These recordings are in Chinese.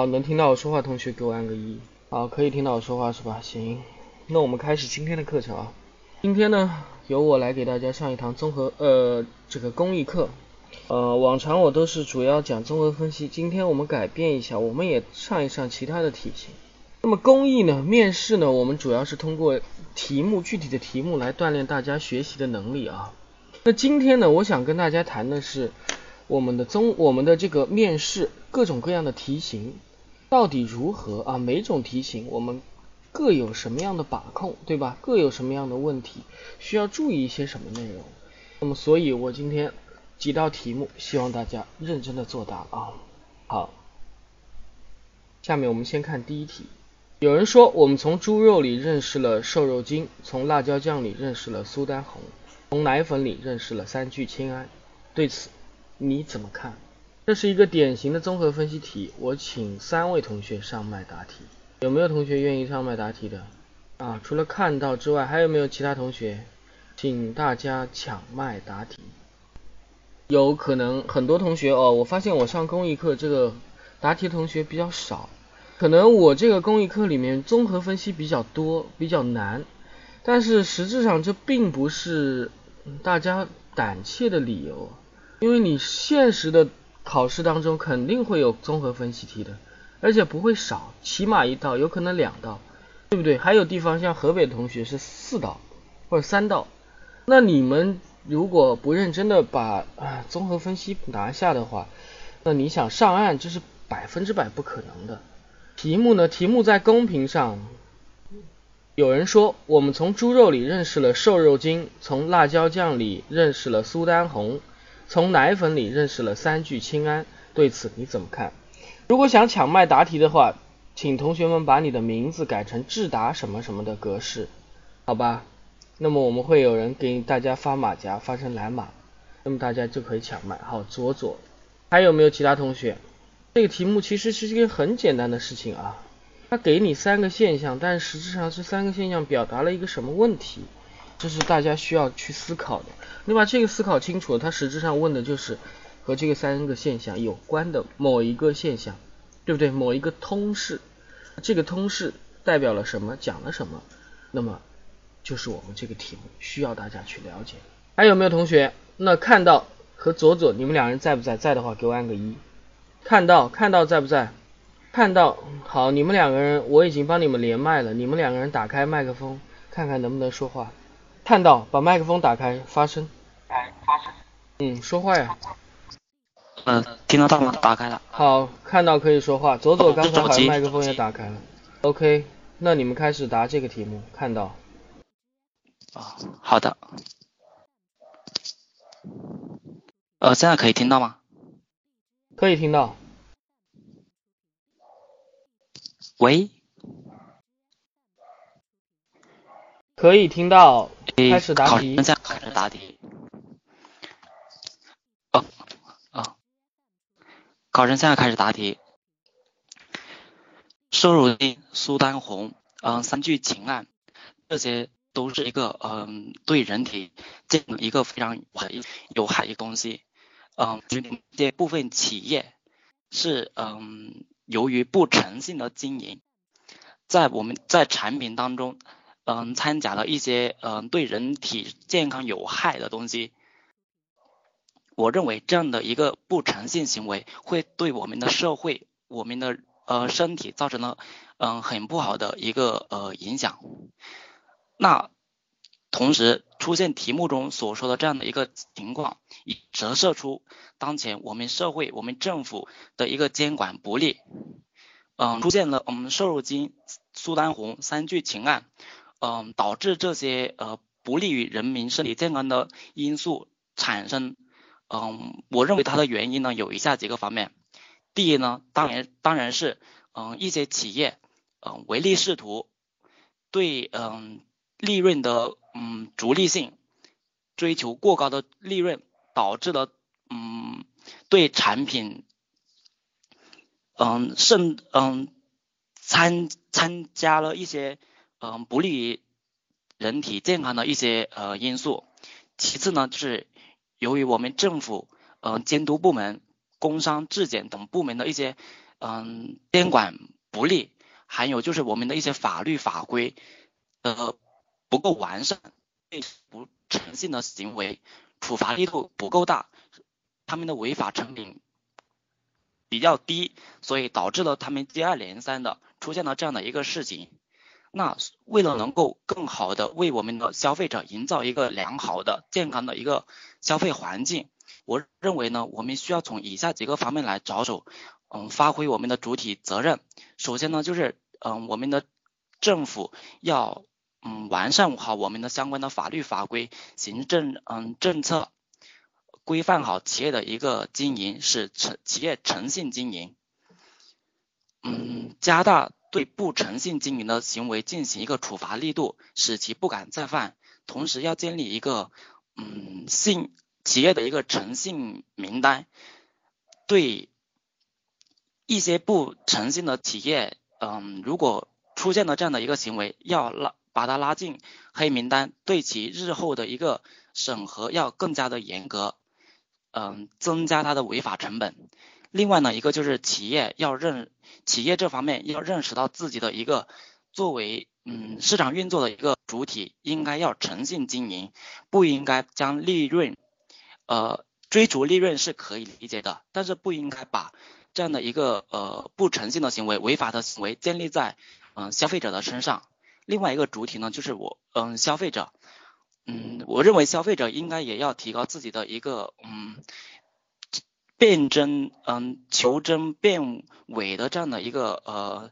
好，能听到我说话，同学给我按个一。好，可以听到我说话是吧？行，那我们开始今天的课程啊。今天呢，由我来给大家上一堂综合呃这个公益课。呃，往常我都是主要讲综合分析，今天我们改变一下，我们也上一上其他的题型。那么公益呢，面试呢，我们主要是通过题目具体的题目来锻炼大家学习的能力啊。那今天呢，我想跟大家谈的是我们的综我们的这个面试各种各样的题型到底如何啊？每种题型我们各有什么样的把控，对吧？各有什么样的问题，需要注意一些什么内容？那么，所以我今天几道题目，希望大家认真的作答啊。好，下面我们先看第一题。有人说，我们从猪肉里认识了瘦肉精，从辣椒酱里认识了苏丹红，从奶粉里认识了三聚氰胺。对此你怎么看？这是一个典型的综合分析题，我请三位同学上麦答题。有没有同学愿意上麦答题的？啊，除了看到之外，还有没有其他同学？请大家抢麦答题。有可能很多同学哦，我发现我上公益课这个答题同学比较少，可能我这个公益课里面综合分析比较多，比较难，但是实质上这并不是大家胆怯的理由，因为你现实的考试当中肯定会有综合分析题的，而且不会少，起码一道，有可能两道，对不对？还有地方像河北的同学是四道或者三道，那你们。如果不认真的把综合分析拿下的话，那你想上岸这是百分之百不可能的。题目呢？题目在公屏上，有人说我们从猪肉里认识了瘦肉精，从辣椒酱里认识了苏丹红，从奶粉里认识了三聚氰胺。对此你怎么看？如果想抢麦答题的话，请同学们把你的名字改成智达什么什么的格式，好吧？那么我们会有人给大家发马甲，发成蓝马，那么大家就可以抢麦。好，左左，还有没有其他同学？这个题目其实是一件很简单的事情啊，它给你三个现象，但实质上这三个现象表达了一个什么问题？这是大家需要去思考的。你把这个思考清楚了，它实质上问的就是和这个三个现象有关的某一个现象，对不对？某一个通式，这个通式代表了什么？讲了什么？那么。就是我们这个题目需要大家去了解。还有没有同学？那看到和左左你们两人在不在？在的话给我按个一。看到看到在不在？看到好，你们两个人我已经帮你们连麦了，你们两个人打开麦克风，看看能不能说话。看到把麦克风打开发声。哎，发声。嗯，说话呀。嗯，听得到吗？打开了。好，看到可以说话。左左刚才好像麦克风也打开了。OK，那你们开始答这个题目。看到。啊，好的。呃，现在可以听到吗？可以听到。喂。可以听到。开始答题。现在开始答题。哦哦。考生现在开始答题。瘦肉精、苏丹红、嗯三聚氰胺这些。都是一个嗯对人体健康一个非常有害的东西。嗯，这部分企业是嗯由于不诚信的经营，在我们在产品当中嗯掺假了一些嗯对人体健康有害的东西。我认为这样的一个不诚信行为会对我们的社会、我们的呃身体造成了嗯很不好的一个呃影响。那同时出现题目中所说的这样的一个情况，也折射出当前我们社会、我们政府的一个监管不力。嗯，出现了我们瘦肉精、苏丹红三聚氰胺，嗯，导致这些呃不利于人民身体健康的因素产生。嗯，我认为它的原因呢有以下几个方面。第一呢，当然当然是嗯一些企业嗯唯利是图，对嗯利润的嗯逐利性追求过高的利润，导致了嗯对产品嗯甚嗯参参加了一些嗯不利于人体健康的一些呃因素。其次呢就是。由于我们政府、呃监督部门、工商质检等部门的一些嗯监管不力，还有就是我们的一些法律法规呃不够完善，对不诚信的行为处罚力度不够大，他们的违法成本比较低，所以导致了他们接二连三的出现了这样的一个事情。那为了能够更好的为我们的消费者营造一个良好的、健康的一个消费环境，我认为呢，我们需要从以下几个方面来着手，嗯，发挥我们的主体责任。首先呢，就是嗯，我们的政府要嗯完善好我们的相关的法律法规、行政嗯政策，规范好企业的一个经营，使诚企业诚信经营，嗯，加大。对不诚信经营的行为进行一个处罚力度，使其不敢再犯。同时要建立一个嗯信企业的一个诚信名单，对一些不诚信的企业，嗯，如果出现了这样的一个行为，要拉把他拉进黑名单，对其日后的一个审核要更加的严格，嗯，增加他的违法成本。另外呢，一个就是企业要认，企业这方面要认识到自己的一个作为嗯市场运作的一个主体，应该要诚信经营，不应该将利润，呃追逐利润是可以理解的，但是不应该把这样的一个呃不诚信的行为、违法的行为建立在嗯消费者的身上。另外一个主体呢，就是我嗯消费者，嗯我认为消费者应该也要提高自己的一个嗯。辨真，嗯，求真辨伪的这样的一个呃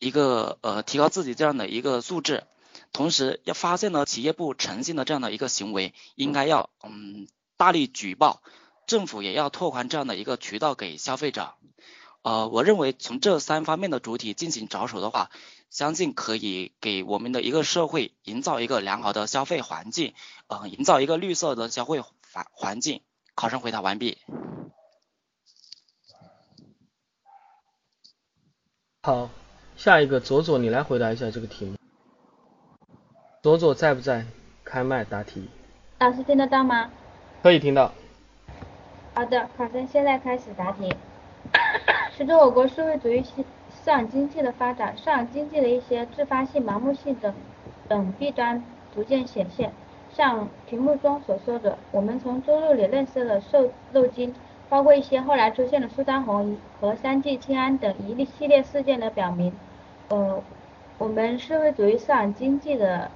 一个呃提高自己这样的一个素质，同时要发现了企业不诚信的这样的一个行为，应该要嗯大力举报，政府也要拓宽这样的一个渠道给消费者。呃，我认为从这三方面的主体进行着手的话，相信可以给我们的一个社会营造一个良好的消费环境，呃，营造一个绿色的消费环环境。考生回答完毕。好，下一个左左，你来回答一下这个题目。左左在不在？开麦答题。老师听得到吗？可以听到。好的，考生现在开始答题。随着我国社会主义市场经济的发展，市场经济的一些自发性、盲目性等等弊端逐渐显现。像题目中所说的，我们从猪肉里认识了瘦肉精，包括一些后来出现的苏丹红和三聚氰胺等一系列事件的表明，呃，我们社会主义市场经济的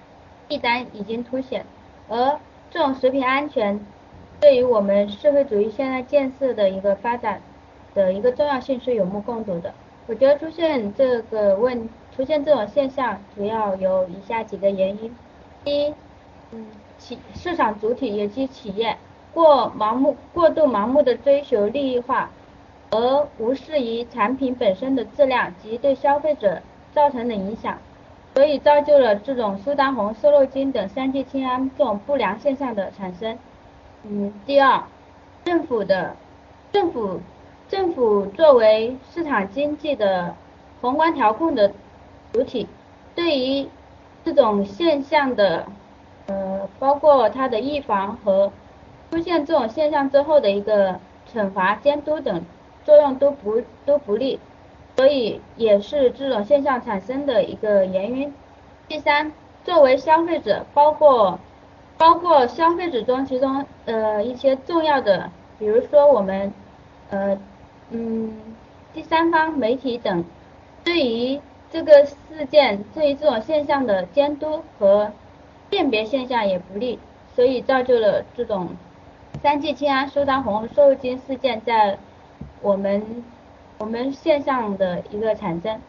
弊端已经凸显，而这种食品安全对于我们社会主义现代建设的一个发展的一个重要性是有目共睹的。我觉得出现这个问出现这种现象，主要有以下几个原因：第一，嗯。企市场主体以及企业过盲目、过度盲目的追求利益化，而无视于产品本身的质量及对消费者造成的影响，所以造就了这种苏丹红、瘦肉精等三聚氰胺这种不良现象的产生。嗯，第二，政府的政府政府作为市场经济的宏观调控的主体，对于这种现象的，呃，包括它的预防和出现这种现象之后的一个惩罚、监督等作用都不都不利，所以也是这种现象产生的一个原因。第三，作为消费者，包括包括消费者中其中呃一些重要的，比如说我们呃嗯第三方媒体等，对于这个事件对于这种现象的监督和辨别现象也不利，所以造就了这种三聚氰胺苏丹红瘦肉精事件在我们我们线上的一个产生。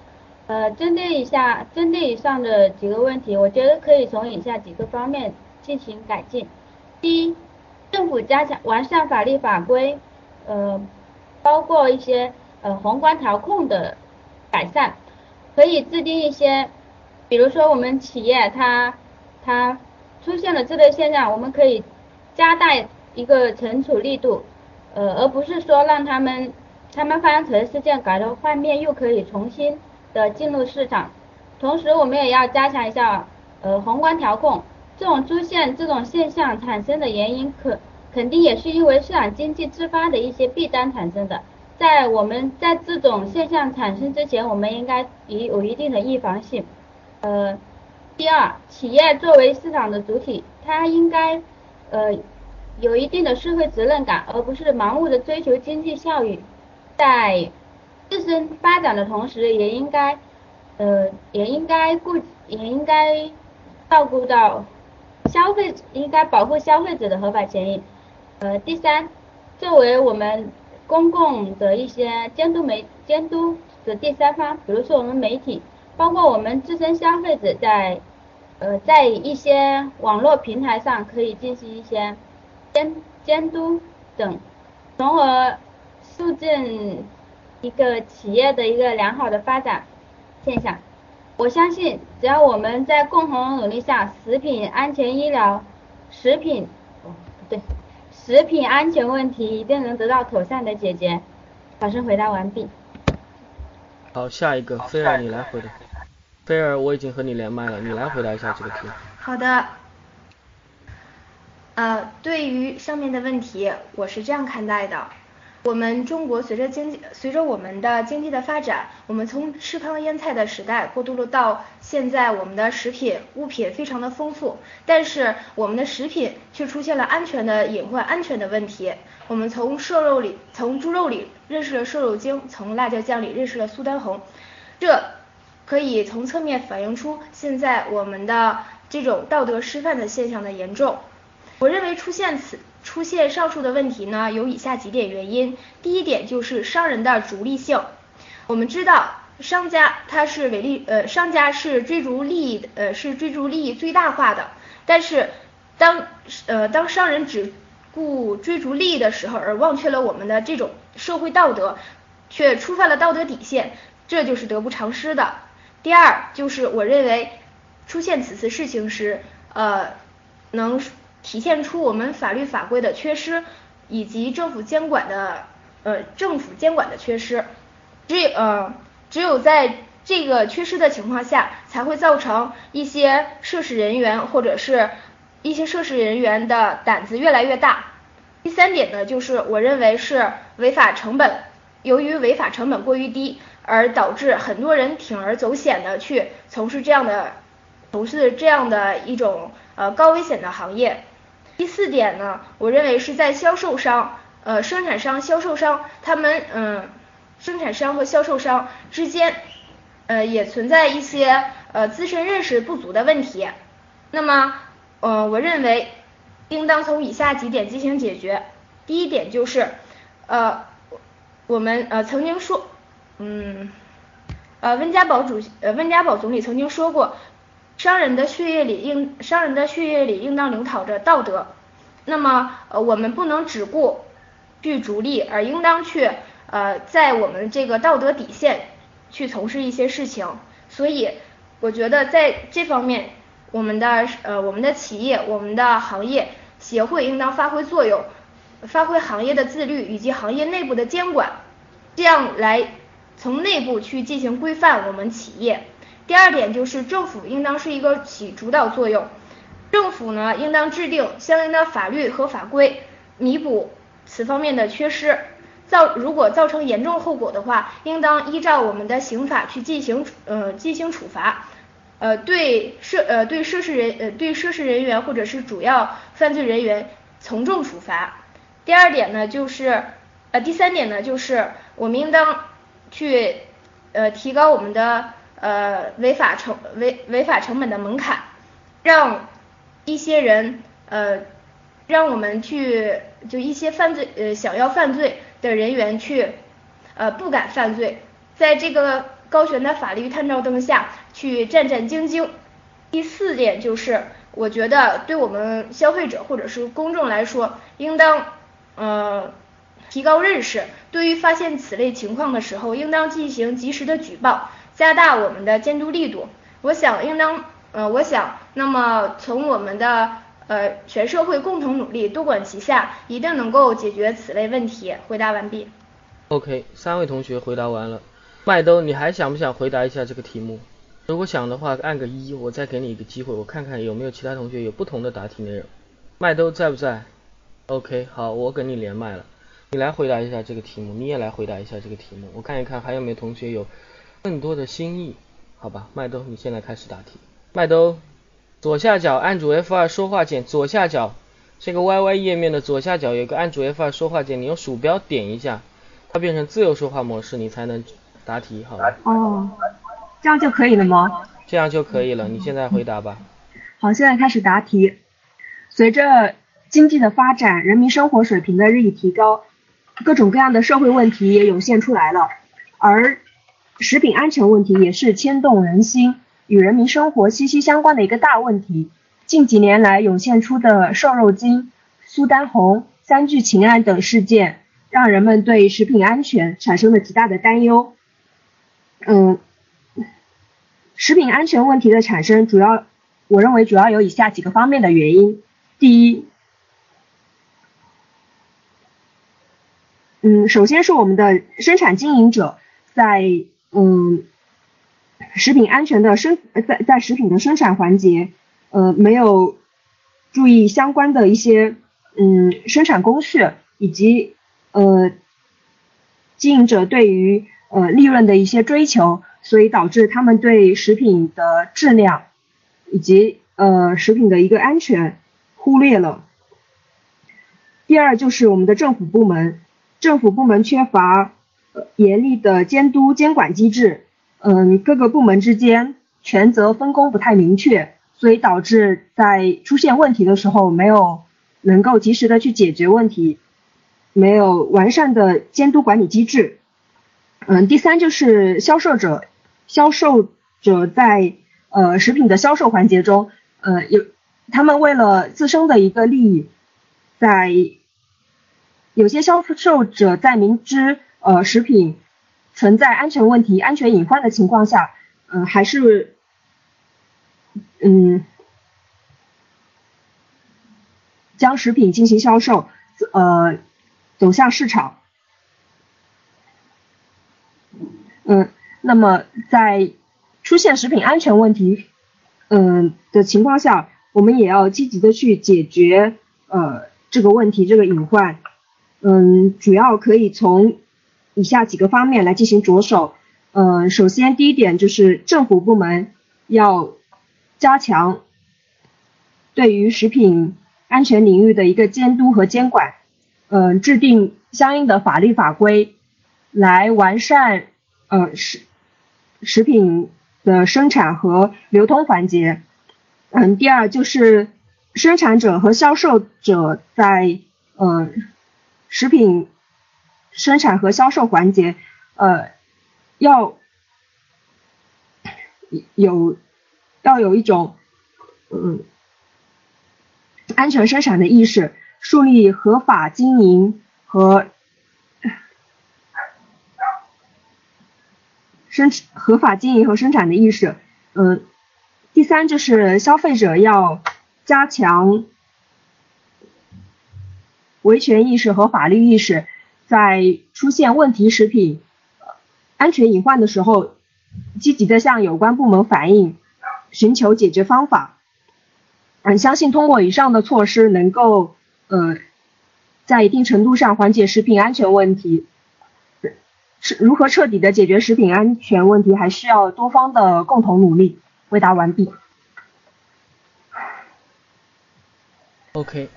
呃，针对以下针对以上的几个问题，我觉得可以从以下几个方面进行改进。第一，政府加强完善法律法规，呃，包括一些呃宏观调控的改善，可以制定一些，比如说我们企业它它出现了这类现象，我们可以加大一个惩处力度，呃，而不是说让他们他们发生此类事件改头换面，又可以重新。的进入市场，同时我们也要加强一下呃宏观调控。这种出现这种现象产生的原因，可肯定也是因为市场经济自发的一些弊端产生的。在我们在这种现象产生之前，我们应该已有一定的预防性。呃，第二，企业作为市场的主体，它应该呃有一定的社会责任感，而不是盲目的追求经济效益，在。自身发展的同时，也应该，呃，也应该顾，也应该照顾到消费，应该保护消费者的合法权益。呃，第三，作为我们公共的一些监督媒监督的第三方，比如说我们媒体，包括我们自身消费者在，呃，在一些网络平台上可以进行一些监监督等，从而促进。一个企业的一个良好的发展现象，我相信只要我们在共同努力下，食品安全医疗、食品哦不对，食品安全问题一定能得到妥善的解决。考生回答完毕。好，下一个菲儿你来回答。菲儿，我已经和你连麦了，你来回答一下这个题。好的。呃，对于上面的问题，我是这样看待的。我们中国随着经济，随着我们的经济的发展，我们从吃糠咽菜的时代过渡了到现在，我们的食品物品非常的丰富，但是我们的食品却出现了安全的隐患、安全的问题。我们从瘦肉里，从猪肉里认识了瘦肉精，从辣椒酱里认识了苏丹红，这可以从侧面反映出现在我们的这种道德失范的现象的严重。我认为出现此。出现上述的问题呢，有以下几点原因。第一点就是商人的逐利性。我们知道，商家他是唯利，呃，商家是追逐利益，呃，是追逐利益最大化的。但是，当，呃，当商人只顾追逐利益的时候，而忘却了我们的这种社会道德，却触犯了道德底线，这就是得不偿失的。第二，就是我认为出现此次事情时，呃，能。体现出我们法律法规的缺失，以及政府监管的呃政府监管的缺失，只呃只有在这个缺失的情况下，才会造成一些涉事人员或者是一些涉事人员的胆子越来越大。第三点呢，就是我认为是违法成本，由于违法成本过于低，而导致很多人铤而走险的去从事这样的从事这样的一种呃高危险的行业。第四点呢，我认为是在销售商、呃生产商、销售商他们嗯，生产商和销售商之间，呃也存在一些呃自身认识不足的问题。那么，呃我认为应当从以下几点进行解决。第一点就是，呃我们呃曾经说，嗯，呃温家宝主呃温家宝总理曾经说过。商人的血液里应商人的血液里应当流淌着道德，那么呃我们不能只顾去逐利，而应当去呃在我们这个道德底线去从事一些事情。所以我觉得在这方面，我们的呃我们的企业、我们的行业协会应当发挥作用，发挥行业的自律以及行业内部的监管，这样来从内部去进行规范我们企业。第二点就是政府应当是一个起主导作用，政府呢应当制定相应的法律和法规，弥补此方面的缺失。造如果造成严重后果的话，应当依照我们的刑法去进行呃进行处罚，呃对涉呃对涉事人呃对涉事人员或者是主要犯罪人员从重处罚。第二点呢就是呃第三点呢就是我们应当去呃提高我们的呃违法成违违法成本的门槛，让一些人呃让我们去就一些犯罪呃想要犯罪。的人员去，呃，不敢犯罪，在这个高悬的法律探照灯下去战战兢兢。第四点就是，我觉得对我们消费者或者是公众来说，应当呃提高认识，对于发现此类情况的时候，应当进行及时的举报，加大我们的监督力度。我想应当，呃，我想，那么从我们的。呃，全社会共同努力，多管齐下，一定能够解决此类问题。回答完毕。OK，三位同学回答完了。麦兜，你还想不想回答一下这个题目？如果想的话，按个一，我再给你一个机会，我看看有没有其他同学有不同的答题内容。麦兜在不在？OK，好，我跟你连麦了，你来回答一下这个题目，你也来回答一下这个题目，我看一看还有没有同学有更多的新意，好吧？麦兜，你现在开始答题。麦兜。左下角按住 F2 说话键，左下角这个 YY 页面的左下角有个按住 F2 说话键，你用鼠标点一下，它变成自由说话模式，你才能答题，好吧？哦，这样就可以了吗？这样就可以了，你现在回答吧。好，现在开始答题。随着经济的发展，人民生活水平的日益提高，各种各样的社会问题也涌现出来了，而食品安全问题也是牵动人心。与人民生活息息相关的一个大问题，近几年来涌现出的瘦肉精、苏丹红、三聚氰胺等事件，让人们对食品安全产生了极大的担忧。嗯，食品安全问题的产生，主要我认为主要有以下几个方面的原因。第一，嗯，首先是我们的生产经营者在嗯。食品安全的生在在食品的生产环节，呃，没有注意相关的一些嗯生产工序以及呃经营者对于呃利润的一些追求，所以导致他们对食品的质量以及呃食品的一个安全忽略了。第二就是我们的政府部门，政府部门缺乏严厉的监督监管机制。嗯，各个部门之间权责分工不太明确，所以导致在出现问题的时候没有能够及时的去解决问题，没有完善的监督管理机制。嗯，第三就是销售者，销售者在呃食品的销售环节中，呃有他们为了自身的一个利益，在有些销售者在明知呃食品。存在安全问题、安全隐患的情况下，嗯，还是，嗯，将食品进行销售，呃，走向市场。嗯，那么在出现食品安全问题，嗯的情况下，我们也要积极的去解决呃这个问题、这个隐患。嗯，主要可以从。以下几个方面来进行着手，嗯，首先第一点就是政府部门要加强对于食品安全领域的一个监督和监管，嗯，制定相应的法律法规来完善呃食食品的生产和流通环节，嗯，第二就是生产者和销售者在呃食品。生产和销售环节，呃，要有要有一种嗯安全生产的意识，树立合法经营和生合法经营和生产的意识。嗯，第三就是消费者要加强维权意识和法律意识。在出现问题食品安全隐患的时候，积极的向有关部门反映，寻求解决方法。嗯，相信通过以上的措施，能够呃，在一定程度上缓解食品安全问题。是如何彻底的解决食品安全问题，还需要多方的共同努力。回答完毕。OK，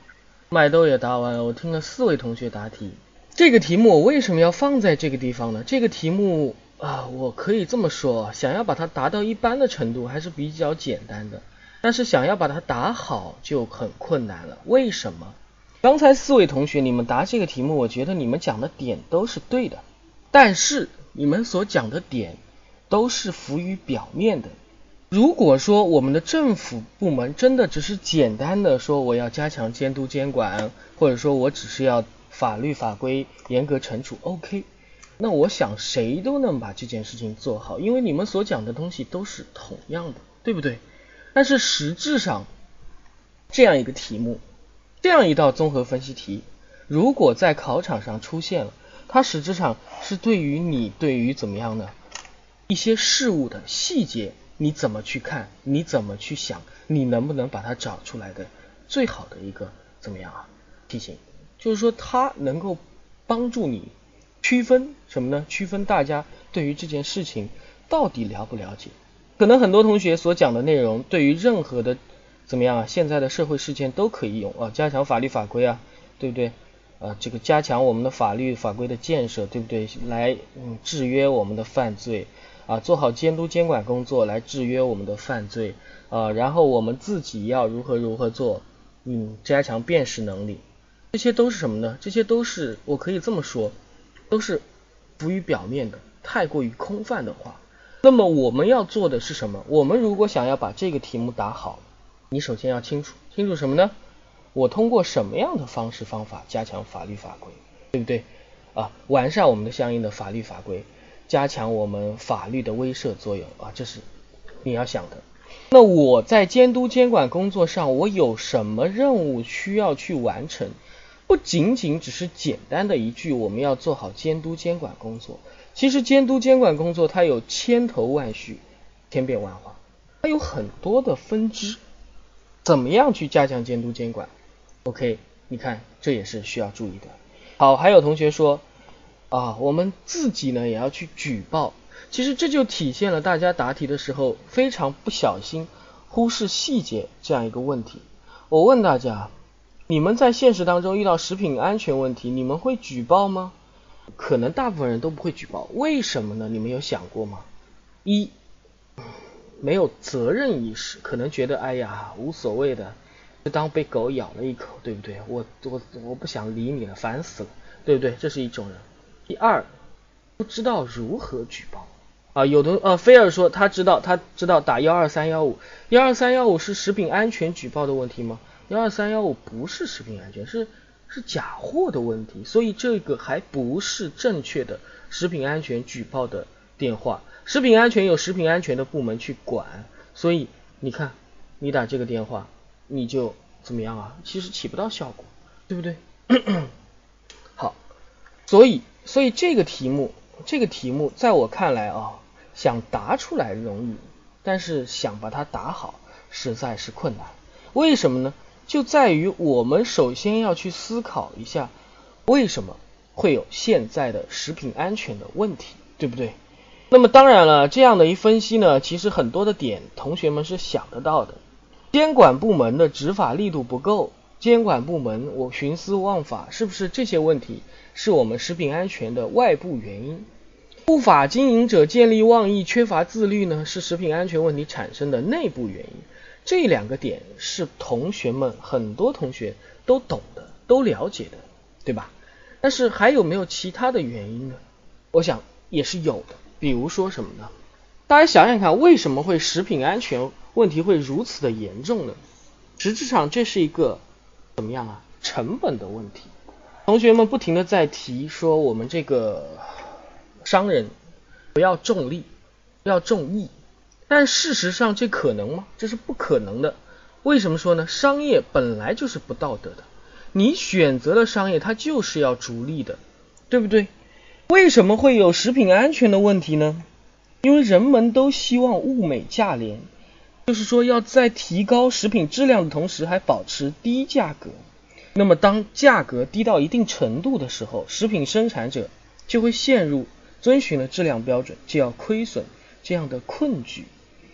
麦豆也答完了，我听了四位同学答题。这个题目我为什么要放在这个地方呢？这个题目啊，我可以这么说，想要把它达到一般的程度还是比较简单的。但是想要把它答好就很困难了，为什么？刚才四位同学你们答这个题目，我觉得你们讲的点都是对的，但是你们所讲的点都是浮于表面的。如果说我们的政府部门真的只是简单的说我要加强监督监管，或者说我只是要法律法规严格惩处，OK，那我想谁都能把这件事情做好，因为你们所讲的东西都是同样的，对不对？但是实质上，这样一个题目，这样一道综合分析题，如果在考场上出现了，它实质上是对于你对于怎么样呢？一些事物的细节，你怎么去看？你怎么去想？你能不能把它找出来的最好的一个怎么样啊？题型，就是说它能够帮助你区分什么呢？区分大家对于这件事情到底了不了解。可能很多同学所讲的内容，对于任何的怎么样啊，现在的社会事件都可以用啊，加强法律法规啊，对不对？啊，这个加强我们的法律法规的建设，对不对？来嗯制约我们的犯罪啊，做好监督监管工作来制约我们的犯罪啊，然后我们自己要如何如何做，嗯，加强辨识能力，这些都是什么呢？这些都是我可以这么说，都是浮于表面的，太过于空泛的话。那么我们要做的是什么？我们如果想要把这个题目答好，你首先要清楚，清楚什么呢？我通过什么样的方式方法加强法律法规，对不对？啊，完善我们的相应的法律法规，加强我们法律的威慑作用啊，这是你要想的。那我在监督监管工作上，我有什么任务需要去完成？不仅仅只是简单的一句，我们要做好监督监管工作。其实监督监管工作它有千头万绪、千变万化，它有很多的分支。怎么样去加强监督监管？OK，你看这也是需要注意的。好，还有同学说啊，我们自己呢也要去举报。其实这就体现了大家答题的时候非常不小心忽视细节这样一个问题。我问大家，你们在现实当中遇到食品安全问题，你们会举报吗？可能大部分人都不会举报，为什么呢？你们有想过吗？一，没有责任意识，可能觉得哎呀无所谓的，就当被狗咬了一口，对不对？我我我不想理你了，烦死了，对不对？这是一种人。第二，不知道如何举报啊。有的呃，菲尔说他知道，他知道打幺二三幺五，幺二三幺五是食品安全举报的问题吗？幺二三幺五不是食品安全，是。是假货的问题，所以这个还不是正确的食品安全举报的电话。食品安全有食品安全的部门去管，所以你看，你打这个电话，你就怎么样啊？其实起不到效果，对不对？好，所以所以这个题目，这个题目在我看来啊，想答出来容易，但是想把它答好实在是困难。为什么呢？就在于我们首先要去思考一下，为什么会有现在的食品安全的问题，对不对？那么当然了，这样的一分析呢，其实很多的点同学们是想得到的。监管部门的执法力度不够，监管部门我徇私枉法，是不是这些问题是我们食品安全的外部原因？不法经营者见利忘义、缺乏自律呢，是食品安全问题产生的内部原因。这两个点是同学们很多同学都懂的、都了解的，对吧？但是还有没有其他的原因呢？我想也是有的。比如说什么呢？大家想想看，为什么会食品安全问题会如此的严重呢？实质上这是一个怎么样啊？成本的问题。同学们不停的在提说，我们这个商人不要重利，要重义。但事实上，这可能吗？这是不可能的。为什么说呢？商业本来就是不道德的。你选择了商业，它就是要逐利的，对不对？为什么会有食品安全的问题呢？因为人们都希望物美价廉，就是说要在提高食品质量的同时还保持低价格。那么当价格低到一定程度的时候，食品生产者就会陷入遵循了质量标准就要亏损这样的困局。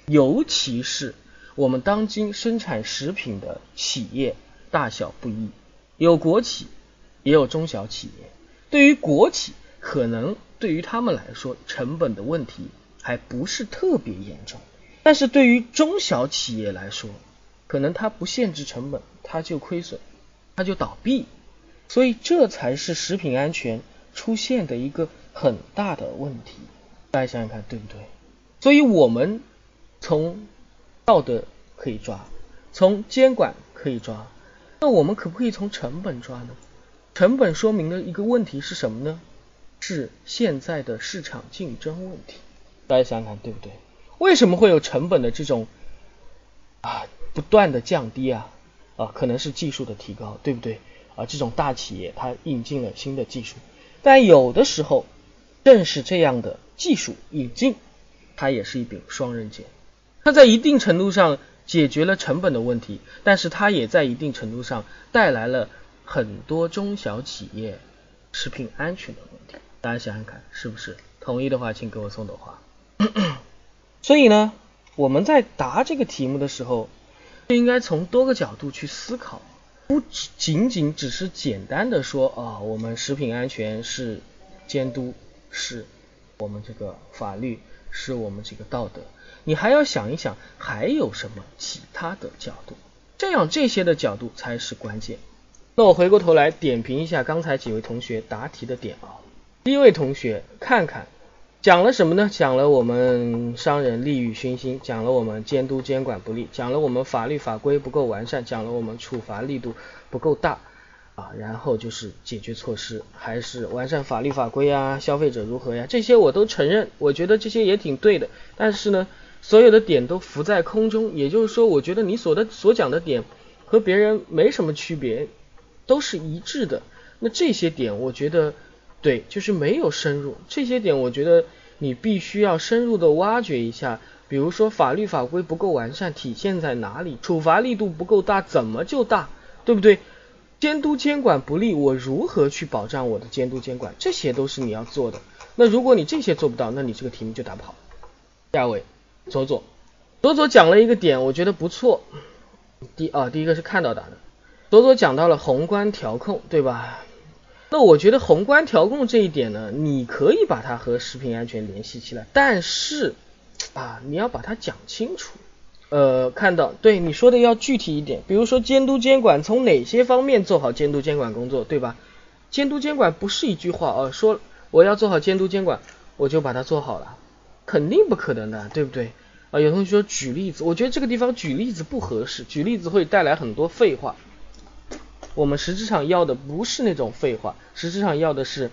尤其是我们当今生产食品的企业大小不一，有国企，也有中小企业。对于国企，可能对于他们来说成本的问题。还不是特别严重，但是对于中小企业来说，可能它不限制成本，它就亏损，它就倒闭，所以这才是食品安全出现的一个很大的问题。大家想想看，对不对？所以我们从道德可以抓，从监管可以抓，那我们可不可以从成本抓呢？成本说明的一个问题是什么呢？是现在的市场竞争问题。大家想想看，对不对？为什么会有成本的这种啊不断的降低啊啊？可能是技术的提高，对不对？啊，这种大企业它引进了新的技术，但有的时候正是这样的技术引进，它也是一柄双刃剑。它在一定程度上解决了成本的问题，但是它也在一定程度上带来了很多中小企业食品安全的问题。大家想想看，是不是？同意的话，请给我送朵花。所以呢，我们在答这个题目的时候，就应该从多个角度去思考，不仅仅只是简单的说啊，我们食品安全是监督，是我们这个法律，是我们这个道德，你还要想一想还有什么其他的角度，这样这些的角度才是关键。那我回过头来点评一下刚才几位同学答题的点啊，第一位同学看看。讲了什么呢？讲了我们商人利欲熏心，讲了我们监督监管不力，讲了我们法律法规不够完善，讲了我们处罚力度不够大啊。然后就是解决措施，还是完善法律法规呀？消费者如何呀？这些我都承认，我觉得这些也挺对的。但是呢，所有的点都浮在空中，也就是说，我觉得你所的所讲的点和别人没什么区别，都是一致的。那这些点，我觉得。对，就是没有深入这些点，我觉得你必须要深入的挖掘一下。比如说法律法规不够完善，体现在哪里？处罚力度不够大，怎么就大？对不对？监督监管不力，我如何去保障我的监督监管？这些都是你要做的。那如果你这些做不到，那你这个题目就答不好。下位，左左，左左讲了一个点，我觉得不错。第啊，第一个是看到答的，左左讲到了宏观调控，对吧？那我觉得宏观调控这一点呢，你可以把它和食品安全联系起来，但是啊，你要把它讲清楚。呃，看到对你说的要具体一点，比如说监督监管从哪些方面做好监督监管工作，对吧？监督监管不是一句话哦，说我要做好监督监管，我就把它做好了，肯定不可能的，对不对？啊，有同学说举例子，我觉得这个地方举例子不合适，举例子会带来很多废话。我们实质上要的不是那种废话，实质上要的是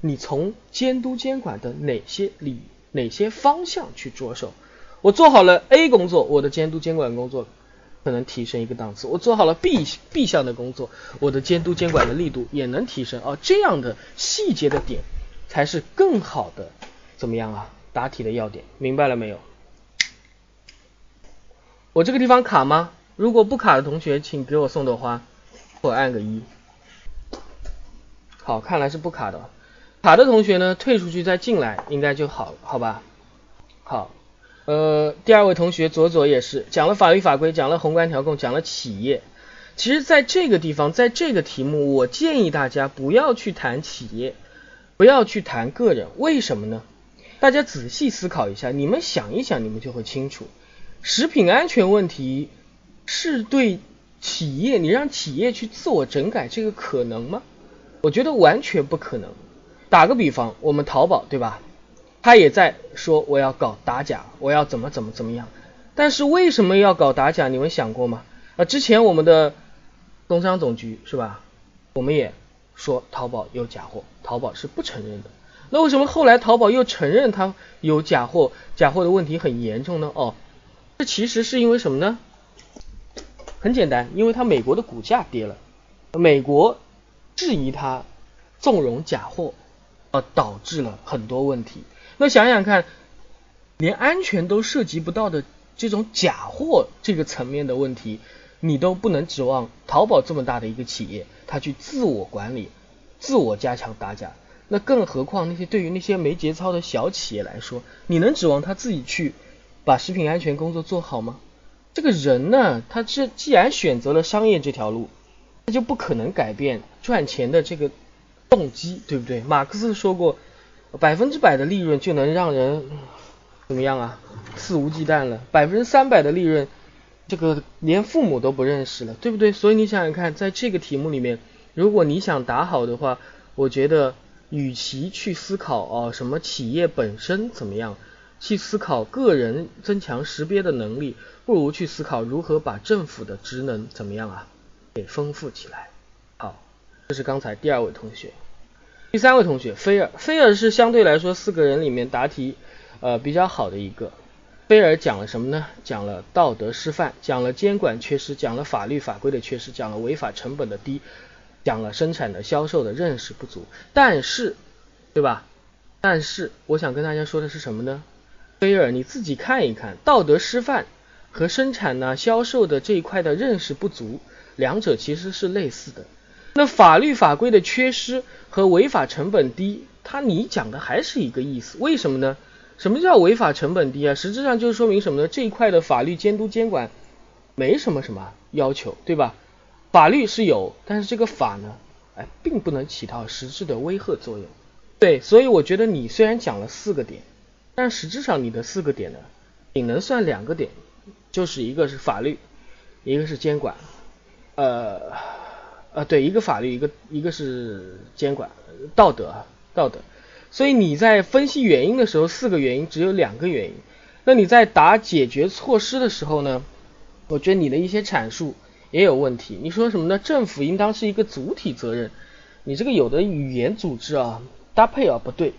你从监督监管的哪些里哪些方向去着手。我做好了 A 工作，我的监督监管工作可能提升一个档次；我做好了 B B 项的工作，我的监督监管的力度也能提升。啊，这样的细节的点才是更好的怎么样啊？答题的要点，明白了没有？我这个地方卡吗？如果不卡的同学，请给我送朵花。我按个一，好，看来是不卡的。卡的同学呢，退出去再进来，应该就好了，好吧？好，呃，第二位同学左左也是讲了法律法规，讲了宏观调控，讲了企业。其实，在这个地方，在这个题目，我建议大家不要去谈企业，不要去谈个人，为什么呢？大家仔细思考一下，你们想一想，你们就会清楚，食品安全问题是对。企业，你让企业去自我整改，这个可能吗？我觉得完全不可能。打个比方，我们淘宝对吧？他也在说我要搞打假，我要怎么怎么怎么样。但是为什么要搞打假？你们想过吗？啊，之前我们的工商总局是吧？我们也说淘宝有假货，淘宝是不承认的。那为什么后来淘宝又承认它有假货？假货的问题很严重呢？哦，这其实是因为什么呢？很简单，因为它美国的股价跌了，美国质疑它纵容假货，呃，导致了很多问题。那想想看，连安全都涉及不到的这种假货这个层面的问题，你都不能指望淘宝这么大的一个企业，它去自我管理、自我加强打假。那更何况那些对于那些没节操的小企业来说，你能指望他自己去把食品安全工作做好吗？这个人呢，他这既然选择了商业这条路，他就不可能改变赚钱的这个动机，对不对？马克思说过，百分之百的利润就能让人怎么样啊？肆无忌惮了。百分之三百的利润，这个连父母都不认识了，对不对？所以你想想看，在这个题目里面，如果你想答好的话，我觉得。与其去思考哦什么企业本身怎么样，去思考个人增强识别的能力，不如去思考如何把政府的职能怎么样啊给丰富起来。好，这是刚才第二位同学，第三位同学菲尔，菲尔是相对来说四个人里面答题呃比较好的一个。菲尔讲了什么呢？讲了道德示范，讲了监管缺失，讲了法律法规的缺失，讲了违法成本的低。讲了生产的销售的认识不足，但是，对吧？但是我想跟大家说的是什么呢？菲尔，你自己看一看，道德示范和生产呢销售的这一块的认识不足，两者其实是类似的。那法律法规的缺失和违法成本低，它你讲的还是一个意思。为什么呢？什么叫违法成本低啊？实质上就是说明什么呢？这一块的法律监督监管没什么什么要求，对吧？法律是有，但是这个法呢，哎，并不能起到实质的威吓作用。对，所以我觉得你虽然讲了四个点，但实质上你的四个点呢，仅能算两个点，就是一个是法律，一个是监管。呃，呃，对，一个法律，一个一个是监管，道德，道德。所以你在分析原因的时候，四个原因只有两个原因。那你在答解决措施的时候呢，我觉得你的一些阐述。也有问题，你说什么呢？政府应当是一个主体责任，你这个有的语言组织啊搭配啊不对。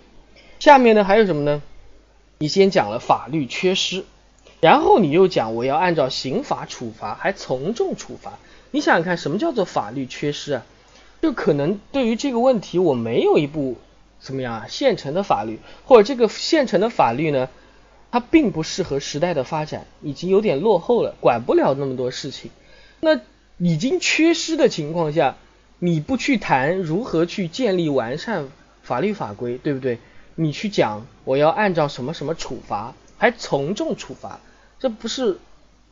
下面呢还有什么呢？你先讲了法律缺失，然后你又讲我要按照刑法处罚，还从重处罚。你想想看，什么叫做法律缺失啊？就可能对于这个问题，我没有一部怎么样啊现成的法律，或者这个现成的法律呢，它并不适合时代的发展，已经有点落后了，管不了那么多事情。那已经缺失的情况下，你不去谈如何去建立完善法律法规，对不对？你去讲我要按照什么什么处罚，还从重处罚，这不是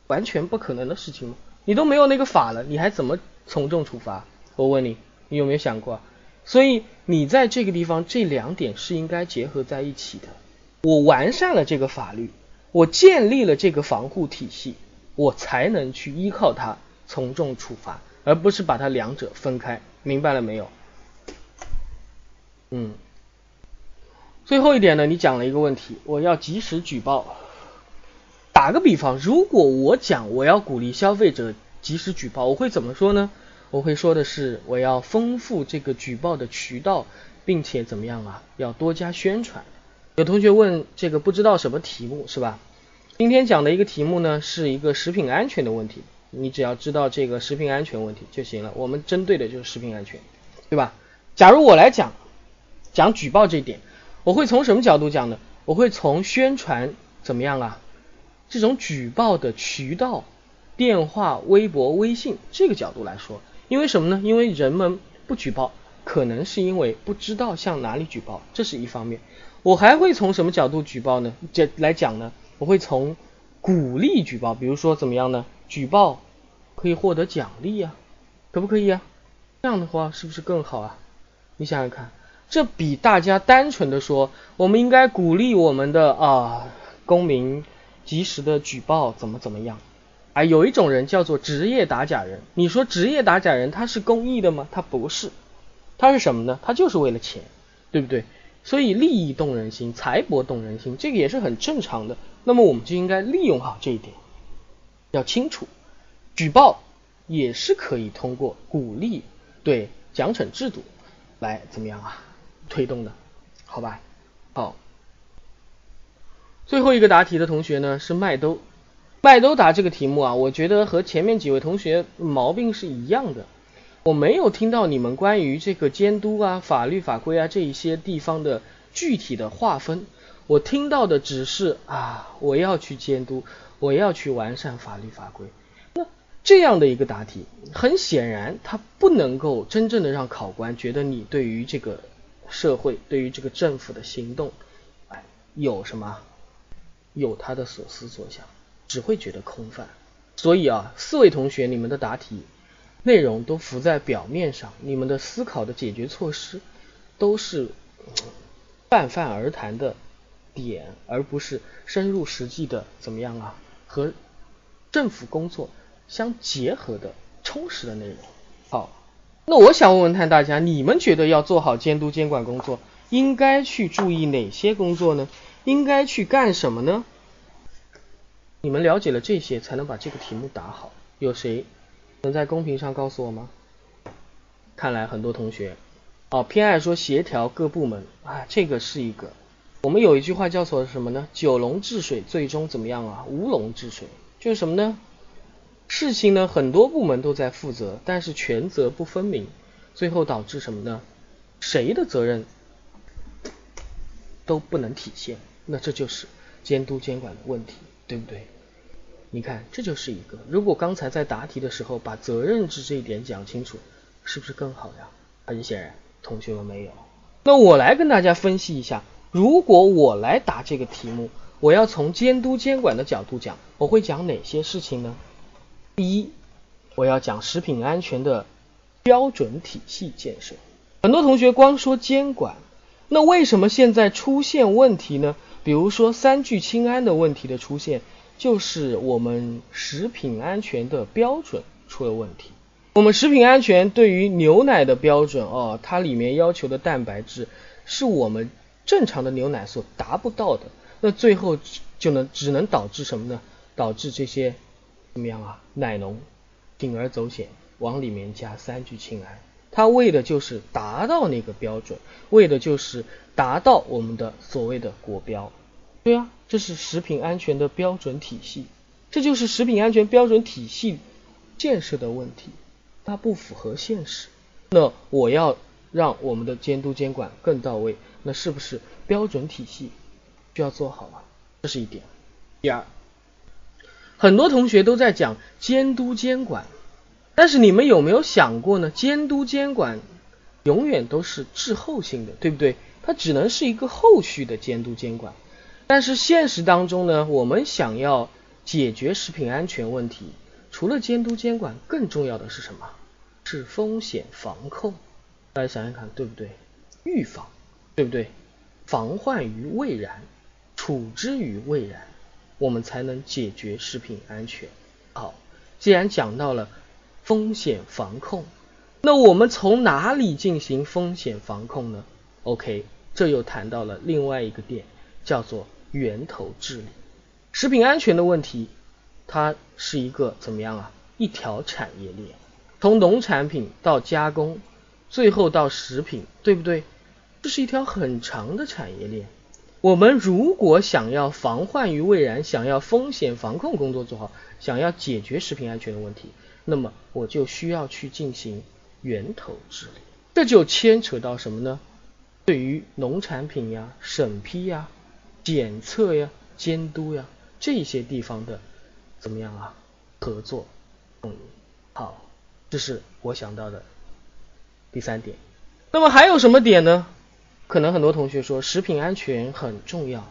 完全不可能的事情吗？你都没有那个法了，你还怎么从重处罚？我问你，你有没有想过？所以你在这个地方这两点是应该结合在一起的。我完善了这个法律，我建立了这个防护体系，我才能去依靠它。从重处罚，而不是把它两者分开，明白了没有？嗯，最后一点呢，你讲了一个问题，我要及时举报。打个比方，如果我讲我要鼓励消费者及时举报，我会怎么说呢？我会说的是，我要丰富这个举报的渠道，并且怎么样啊？要多加宣传。有同学问这个不知道什么题目是吧？今天讲的一个题目呢，是一个食品安全的问题。你只要知道这个食品安全问题就行了。我们针对的就是食品安全，对吧？假如我来讲讲举报这一点，我会从什么角度讲呢？我会从宣传怎么样啊？这种举报的渠道，电话、微博、微信这个角度来说，因为什么呢？因为人们不举报，可能是因为不知道向哪里举报，这是一方面。我还会从什么角度举报呢？这来讲呢？我会从鼓励举报，比如说怎么样呢？举报可以获得奖励呀，可不可以啊？这样的话是不是更好啊？你想想看，这比大家单纯的说我们应该鼓励我们的啊公民及时的举报怎么怎么样？啊，有一种人叫做职业打假人，你说职业打假人他是公益的吗？他不是，他是什么呢？他就是为了钱，对不对？所以利益动人心，财帛动人心，这个也是很正常的。那么我们就应该利用好这一点。要清楚，举报也是可以通过鼓励对奖惩制度来怎么样啊推动的，好吧？好，最后一个答题的同学呢是麦兜，麦兜答这个题目啊，我觉得和前面几位同学毛病是一样的，我没有听到你们关于这个监督啊、法律法规啊这一些地方的具体的划分。我听到的只是啊，我要去监督，我要去完善法律法规。那这样的一个答题，很显然它不能够真正的让考官觉得你对于这个社会、对于这个政府的行动，哎，有什么，有他的所思所想，只会觉得空泛。所以啊，四位同学，你们的答题内容都浮在表面上，你们的思考的解决措施都是嗯泛泛而谈的点，而不是深入实际的怎么样啊？和政府工作相结合的充实的内容。好，那我想问问看大家，你们觉得要做好监督监管工作，应该去注意哪些工作呢？应该去干什么呢？你们了解了这些，才能把这个题目答好。有谁能在公屏上告诉我吗？看来很多同学哦偏爱说协调各部门啊，这个是一个。我们有一句话叫做什么呢？九龙治水，最终怎么样啊？无龙治水，就是什么呢？事情呢很多部门都在负责，但是权责不分明，最后导致什么呢？谁的责任都不能体现，那这就是监督监管的问题，对不对？你看，这就是一个。如果刚才在答题的时候把责任制这一点讲清楚，是不是更好呀？很显然，同学们没有。那我来跟大家分析一下，如果我来答这个题目，我要从监督监管的角度讲，我会讲哪些事情呢？第一，我要讲食品安全的标准体系建设。很多同学光说监管，那为什么现在出现问题呢？比如说三聚氰胺的问题的出现。就是我们食品安全的标准出了问题。我们食品安全对于牛奶的标准哦，它里面要求的蛋白质是我们正常的牛奶所达不到的，那最后就能只能导致什么呢？导致这些怎么样啊？奶农铤而走险往里面加三聚氰胺，它为的就是达到那个标准，为的就是达到我们的所谓的国标。对啊，这是食品安全的标准体系，这就是食品安全标准体系建设的问题，它不符合现实。那我要让我们的监督监管更到位，那是不是标准体系需要做好啊？这是一点。第二，很多同学都在讲监督监管，但是你们有没有想过呢？监督监管永远都是滞后性的，对不对？它只能是一个后续的监督监管。但是现实当中呢，我们想要解决食品安全问题，除了监督监管，更重要的是什么？是风险防控。大家想想看，对不对？预防，对不对？防患于未然，处之于未然，我们才能解决食品安全。好，既然讲到了风险防控，那我们从哪里进行风险防控呢？OK，这又谈到了另外一个点，叫做。源头治理，食品安全的问题，它是一个怎么样啊？一条产业链，从农产品到加工，最后到食品，对不对？这是一条很长的产业链。我们如果想要防患于未然，想要风险防控工作做好，想要解决食品安全的问题，那么我就需要去进行源头治理。这就牵扯到什么呢？对于农产品呀，审批呀。检测呀，监督呀，这些地方的怎么样啊？合作，嗯，好，这是我想到的第三点。那么还有什么点呢？可能很多同学说食品安全很重要，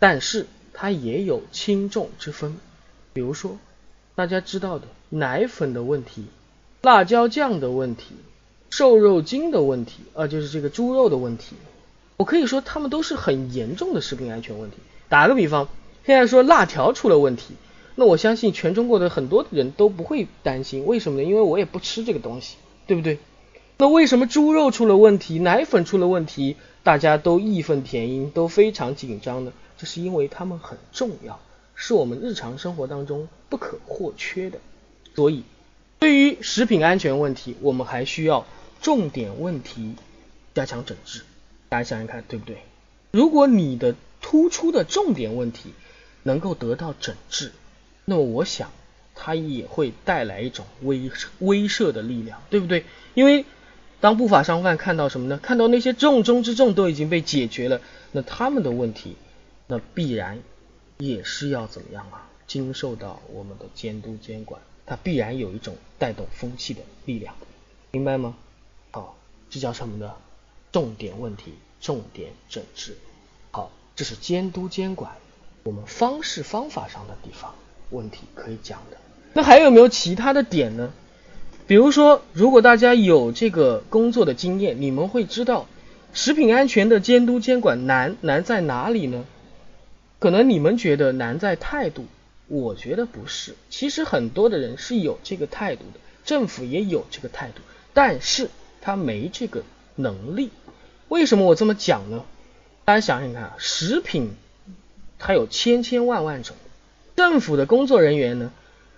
但是它也有轻重之分。比如说大家知道的奶粉的问题、辣椒酱的问题、瘦肉精的问题，啊，就是这个猪肉的问题。我可以说，他们都是很严重的食品安全问题。打个比方，现在说辣条出了问题，那我相信全中国的很多人都不会担心，为什么呢？因为我也不吃这个东西，对不对？那为什么猪肉出了问题，奶粉出了问题，大家都义愤填膺，都非常紧张呢？这是因为它们很重要，是我们日常生活当中不可或缺的。所以，对于食品安全问题，我们还需要重点问题加强整治。大家想想看，对不对？如果你的突出的重点问题能够得到整治，那么我想它也会带来一种威威慑的力量，对不对？因为当不法商贩看到什么呢？看到那些重中之重都已经被解决了，那他们的问题那必然也是要怎么样啊？经受到我们的监督监管，它必然有一种带动风气的力量，明白吗？好，这叫什么呢？重点问题，重点整治。好，这是监督监管我们方式方法上的地方问题可以讲的。那还有没有其他的点呢？比如说，如果大家有这个工作的经验，你们会知道食品安全的监督监管难难在哪里呢？可能你们觉得难在态度，我觉得不是。其实很多的人是有这个态度的，政府也有这个态度，但是他没这个能力。为什么我这么讲呢？大家想想看，食品它有千千万万种，政府的工作人员呢，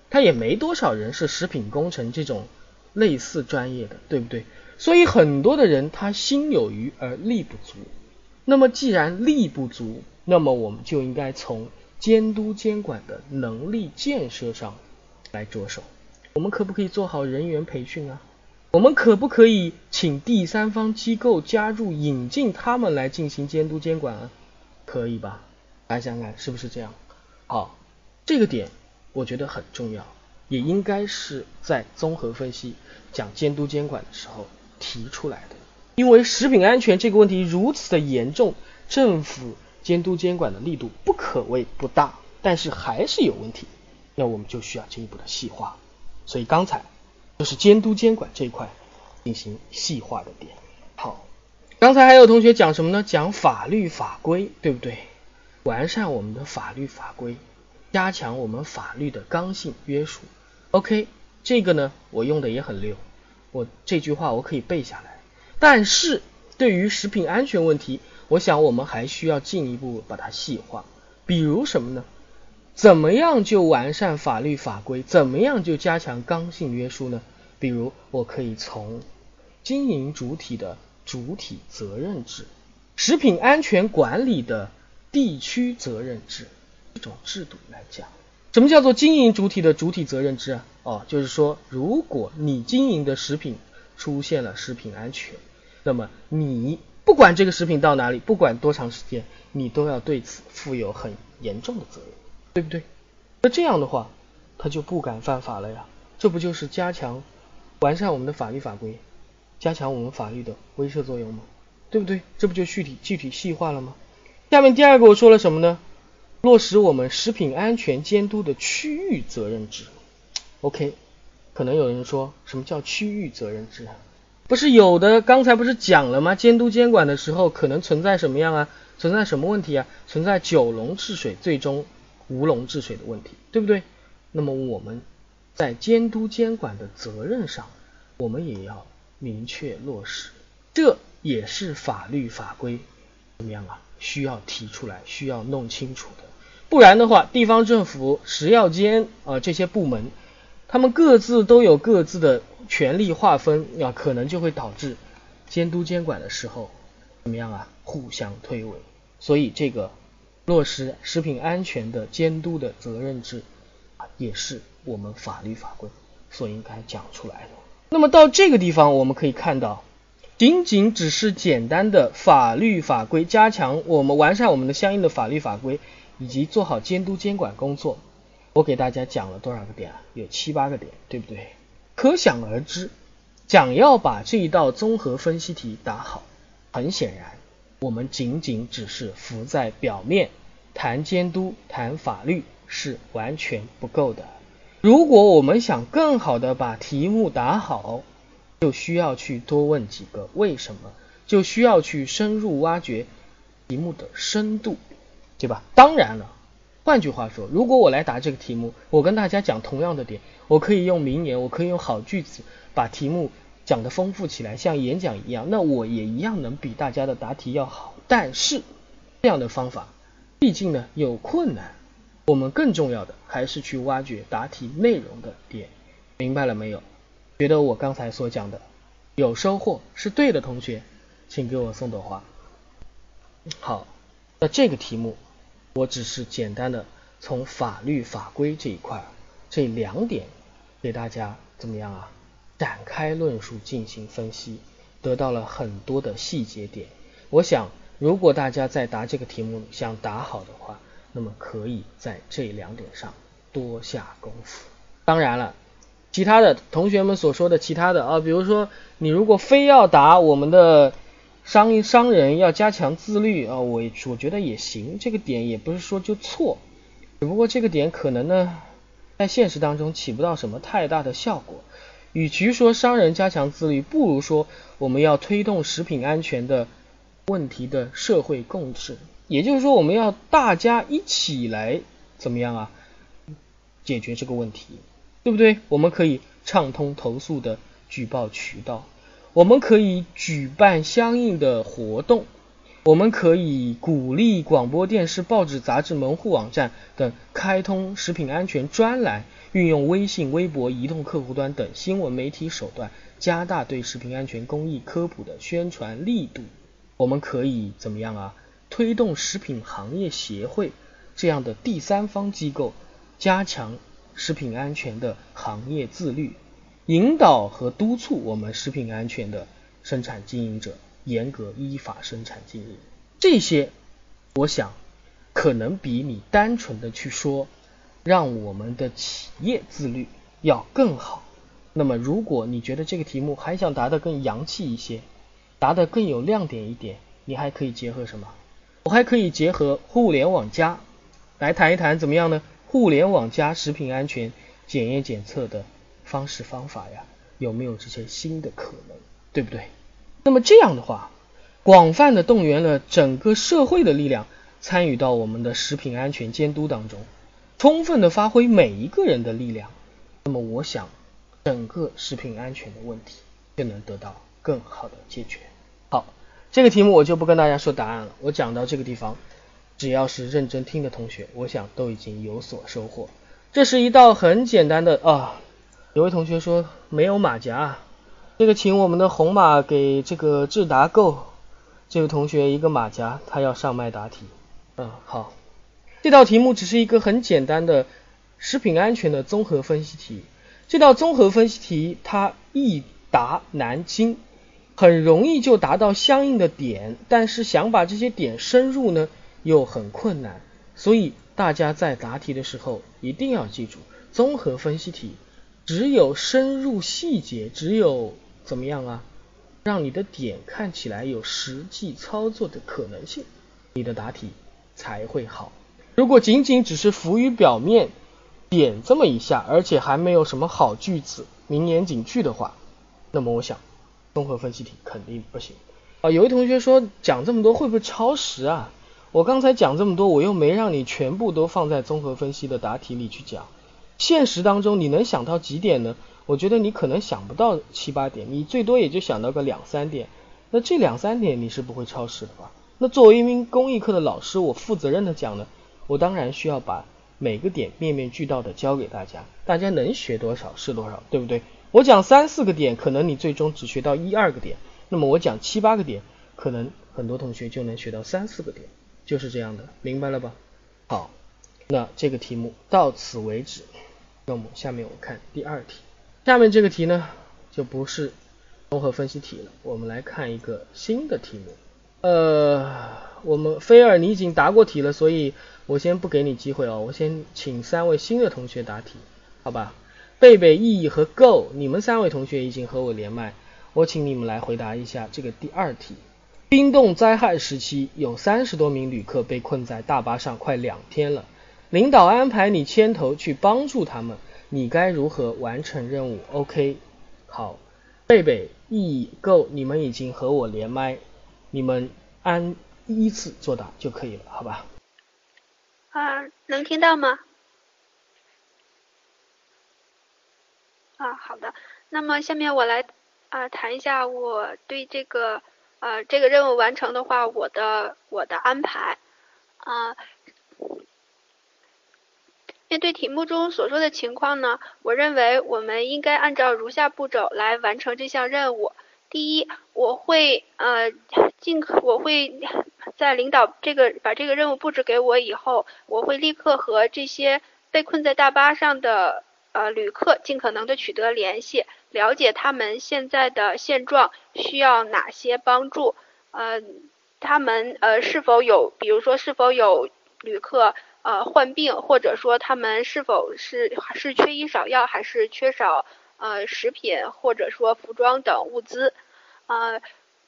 他也没多少人是食品工程这种。类似专业的，对不对？所以很多的人他心有余而力不足。那么既然力不足，那么我们就应该从监督监管的能力建设上来着手。我们可不可以做好人员培训啊？我们可不可以请第三方机构加入，引进他们来进行监督监管啊？可以吧？大家想想看，是不是这样？好，这个点我觉得很重要。也应该是在综合分析讲监督监管的时候提出来的，因为食品安全这个问题如此的严重，政府监督监管的力度不可谓不大，但是还是有问题，那我们就需要进一步的细化。所以刚才就是监督监管这一块进行细化的点。好，刚才还有同学讲什么呢？讲法律法规，对不对？完善我们的法律法规，加强我们法律的刚性约束。OK，这个呢，我用的也很溜，我这句话我可以背下来。但是对于食品安全问题，我想我们还需要进一步把它细化。比如什么呢？怎么样就完善法律法规？怎么样就加强刚性约束呢？比如我可以从经营主体的主体责任制、食品安全管理的地区责任制这种制度来讲。什么叫做经营主体的主体责任制啊？哦，就是说，如果你经营的食品出现了食品安全，那么你不管这个食品到哪里，不管多长时间，你都要对此负有很严重的责任，对不对？那这样的话，他就不敢犯法了呀。这不就是加强、完善我们的法律法规，加强我们法律的威慑作用吗？对不对？这不就具体具体细化了吗？下面第二个我说了什么呢？落实我们食品安全监督的区域责任制，OK？可能有人说什么叫区域责任制？不是有的，刚才不是讲了吗？监督监管的时候可能存在什么样啊？存在什么问题啊？存在九龙治水最终无龙治水的问题，对不对？那么我们在监督监管的责任上，我们也要明确落实，这也是法律法规怎么样啊？需要提出来，需要弄清楚的。不然的话，地方政府、食药监啊这些部门，他们各自都有各自的权力划分啊，可能就会导致监督监管的时候怎么样啊？互相推诿。所以这个落实食品安全的监督的责任制啊，也是我们法律法规所应该讲出来的。那么到这个地方，我们可以看到，仅仅只是简单的法律法规加强，我们完善我们的相应的法律法规。以及做好监督监管工作，我给大家讲了多少个点啊？有七八个点，对不对？可想而知，想要把这一道综合分析题答好，很显然，我们仅仅只是浮在表面，谈监督、谈法律是完全不够的。如果我们想更好的把题目答好，就需要去多问几个为什么，就需要去深入挖掘题目的深度。对吧？当然了，换句话说，如果我来答这个题目，我跟大家讲同样的点，我可以用名言，我可以用好句子，把题目讲得丰富起来，像演讲一样，那我也一样能比大家的答题要好。但是这样的方法，毕竟呢有困难，我们更重要的还是去挖掘答题内容的点，明白了没有？觉得我刚才所讲的有收获是对的同学，请给我送朵花。好，那这个题目。我只是简单的从法律法规这一块这两点给大家怎么样啊展开论述进行分析，得到了很多的细节点。我想如果大家在答这个题目想答好的话，那么可以在这两点上多下功夫。当然了，其他的同学们所说的其他的啊，比如说你如果非要答我们的商商人要加强自律啊，我我觉得也行，这个点也不是说就错，只不过这个点可能呢，在现实当中起不到什么太大的效果。与其说商人加强自律，不如说我们要推动食品安全的问题的社会共治，也就是说我们要大家一起来怎么样啊，解决这个问题，对不对？我们可以畅通投诉的举报渠道，我们可以举办相应的活动，我们可以鼓励广播电视、报纸、杂志、门户网站等开通食品安全专栏。运用微信、微博、移动客户端等新闻媒体手段，加大对食品安全公益科普的宣传力度。我们可以怎么样啊？推动食品行业协会这样的第三方机构，加强食品安全的行业自律，引导和督促我们食品安全的生产经营者严格依法生产经营。这些，我想，可能比你单纯的去说。让我们的企业自律要更好。那么，如果你觉得这个题目还想答得更洋气一些，答得更有亮点一点，你还可以结合什么？我还可以结合互联网加来谈一谈，怎么样呢？互联网加食品安全检验检测的方式方法呀，有没有这些新的可能？对不对？那么这样的话，广泛的动员了整个社会的力量，参与到我们的食品安全监督当中。充分的发挥每一个人的力量，那么我想，整个食品安全的问题就能得到更好的解决。好，这个题目我就不跟大家说答案了。我讲到这个地方，只要是认真听的同学，我想都已经有所收获。这是一道很简单的啊。有位同学说没有马甲，这个请我们的红马给这个智达购这位同学一个马甲，他要上麦答题。嗯，好。这道题目只是一个很简单的食品安全的综合分析题。这道综合分析题它易答难精，很容易就达到相应的点，但是想把这些点深入呢又很困难。所以大家在答题的时候一定要记住，综合分析题只有深入细节，只有怎么样啊，让你的点看起来有实际操作的可能性，你的答题才会好。如果仅仅只是浮于表面，点这么一下，而且还没有什么好句子、名言警句的话，那么我想，综合分析题肯定不行啊。有位同学说讲这么多会不会超时啊？我刚才讲这么多，我又没让你全部都放在综合分析的答题里去讲。现实当中你能想到几点呢？我觉得你可能想不到七八点，你最多也就想到个两三点。那这两三点你是不会超时的吧？那作为一名公益课的老师，我负责任的讲呢。我当然需要把每个点面面俱到的教给大家，大家能学多少是多少，对不对？我讲三四个点，可能你最终只学到一二个点，那么我讲七八个点，可能很多同学就能学到三四个点，就是这样的，明白了吧？好，那这个题目到此为止。那么下面我看第二题，下面这个题呢就不是综合分析题了，我们来看一个新的题目，呃。我们菲尔，你已经答过题了，所以我先不给你机会哦。我先请三位新的同学答题，好吧？贝贝、意义和 Go，你们三位同学已经和我连麦，我请你们来回答一下这个第二题。冰冻灾害时期，有三十多名旅客被困在大巴上快两天了，领导安排你牵头去帮助他们，你该如何完成任务？OK，好，贝贝、意义、Go，你们已经和我连麦，你们按。依次作答就可以了，好吧？啊，能听到吗？啊，好的。那么下面我来啊谈一下我对这个呃这个任务完成的话，我的我的安排啊。面对题目中所说的情况呢，我认为我们应该按照如下步骤来完成这项任务。第一，我会呃尽可我会在领导这个把这个任务布置给我以后，我会立刻和这些被困在大巴上的呃旅客尽可能的取得联系，了解他们现在的现状，需要哪些帮助。呃，他们呃是否有，比如说是否有旅客呃患病，或者说他们是否是是缺医少药，还是缺少呃食品或者说服装等物资，呃。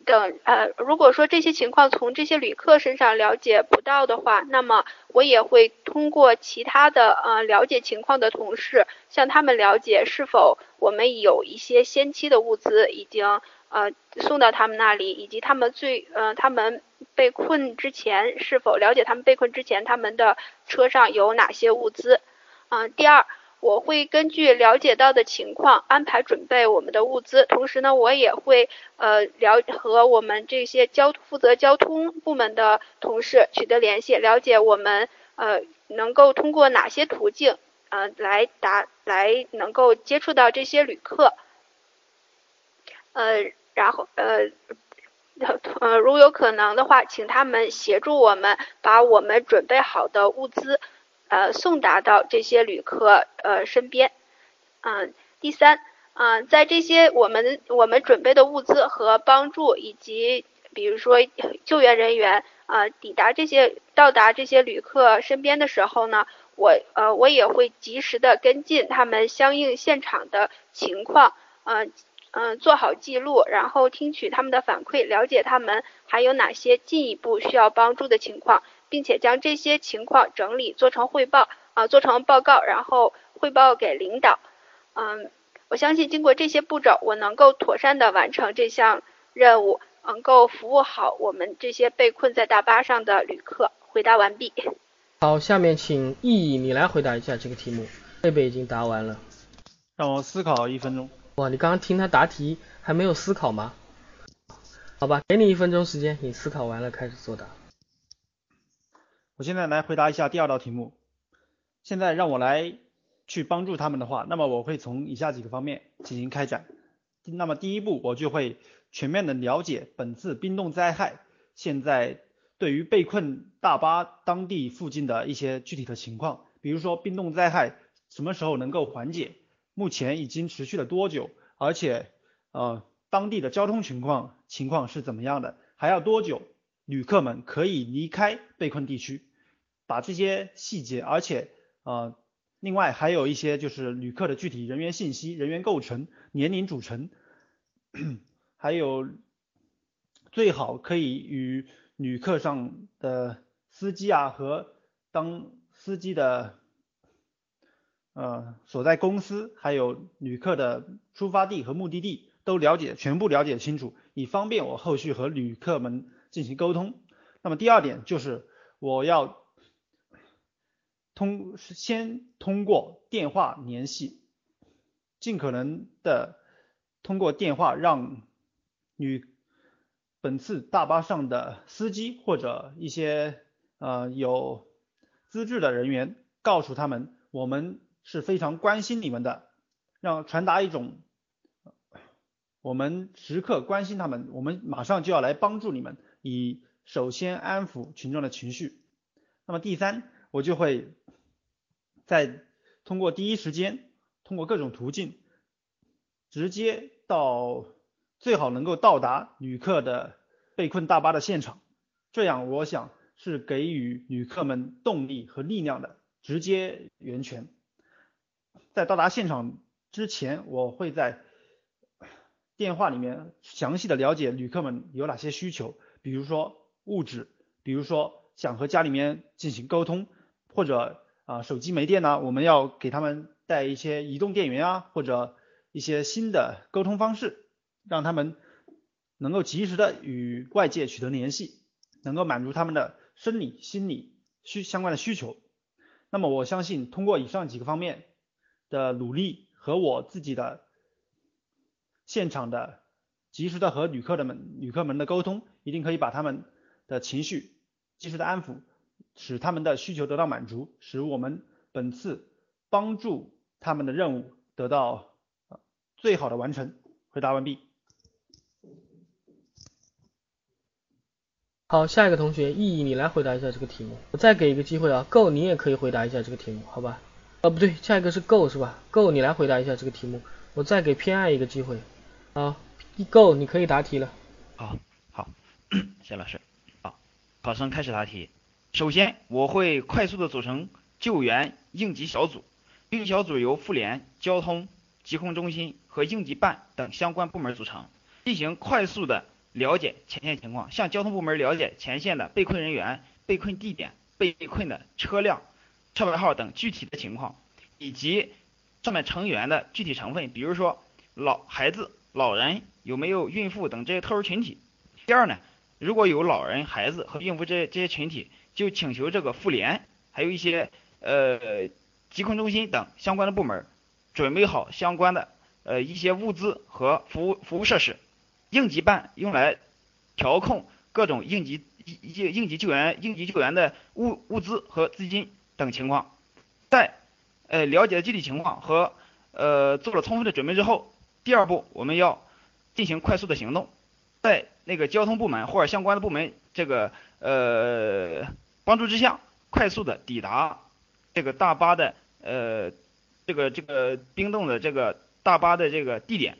等呃，如果说这些情况从这些旅客身上了解不到的话，那么我也会通过其他的呃了解情况的同事向他们了解是否我们有一些先期的物资已经呃送到他们那里，以及他们最呃他们被困之前是否了解他们被困之前他们的车上有哪些物资。嗯，第二。我会根据了解到的情况安排准备我们的物资，同时呢，我也会呃了和我们这些交负责交通部门的同事取得联系，了解我们呃能够通过哪些途径呃来达来能够接触到这些旅客，呃，然后呃呃如有可能的话，请他们协助我们把我们准备好的物资。呃，送达到这些旅客呃身边。嗯，第三，嗯，在这些我们我们准备的物资和帮助，以及比如说救援人员呃抵达这些到达这些旅客身边的时候呢，我呃我也会及时的跟进他们相应现场的情况，嗯嗯做好记录，然后听取他们的反馈，了解他们还有哪些进一步需要帮助的情况。并且将这些情况整理做成汇报啊，做成报告，然后汇报给领导。嗯，我相信经过这些步骤，我能够妥善的完成这项任务，能够服务好我们这些被困在大巴上的旅客。回答完毕。好，下面请意义你来回答一下这个题目。贝贝已经答完了，让我思考一分钟。哇，你刚刚听他答题还没有思考吗？好吧，给你一分钟时间，你思考完了开始作答。我现在来回答一下第二道题目。现在让我来去帮助他们的话，那么我会从以下几个方面进行开展。那么第一步，我就会全面的了解本次冰冻灾害现在对于被困大巴当地附近的一些具体的情况，比如说冰冻灾害什么时候能够缓解，目前已经持续了多久，而且呃当地的交通情况情况是怎么样的，还要多久？旅客们可以离开被困地区，把这些细节，而且呃，另外还有一些就是旅客的具体人员信息、人员构成、年龄组成，还有最好可以与旅客上的司机啊和当司机的呃所在公司，还有旅客的出发地和目的地都了解全部了解清楚，以方便我后续和旅客们。进行沟通。那么第二点就是我要通先通过电话联系，尽可能的通过电话让与本次大巴上的司机或者一些呃有资质的人员，告诉他们我们是非常关心你们的，让传达一种我们时刻关心他们，我们马上就要来帮助你们。以首先安抚群众的情绪，那么第三，我就会在通过第一时间，通过各种途径，直接到最好能够到达旅客的被困大巴的现场，这样我想是给予旅客们动力和力量的直接源泉。在到达现场之前，我会在电话里面详细的了解旅客们有哪些需求。比如说物质，比如说想和家里面进行沟通，或者啊手机没电呢，我们要给他们带一些移动电源啊，或者一些新的沟通方式，让他们能够及时的与外界取得联系，能够满足他们的生理、心理需相关的需求。那么我相信通过以上几个方面的努力和我自己的现场的。及时的和旅客的们旅客们的沟通，一定可以把他们的情绪及时的安抚，使他们的需求得到满足，使我们本次帮助他们的任务得到最好的完成。回答完毕。好，下一个同学，意义你来回答一下这个题目。我再给一个机会啊，够你也可以回答一下这个题目，好吧？啊，不对，下一个是 go 是吧？go 你来回答一下这个题目。我再给偏爱一个机会，啊，go，你可以答题了。好，好，谢老师。好，考生开始答题。首先，我会快速的组成救援应急小组，应急小组由妇联、交通、疾控中心和应急办等相关部门组成，进行快速的了解前线情况，向交通部门了解前线的被困人员、被困地点、被困的车辆、车牌号等具体的情况，以及上面成员的具体成分，比如说老孩子、老人有没有孕妇等这些特殊群体。第二呢，如果有老人、孩子和孕妇这这些群体，就请求这个妇联还有一些呃疾控中心等相关的部门准备好相关的呃一些物资和服务服务设施。应急办用来调控各种应急应应急救援应急救援的物物资和资金等情况。在呃，了解了具体情况和呃做了充分的准备之后，第二步我们要进行快速的行动，在那个交通部门或者相关的部门这个呃帮助之下，快速的抵达这个大巴的呃这个这个冰冻的这个大巴的这个地点，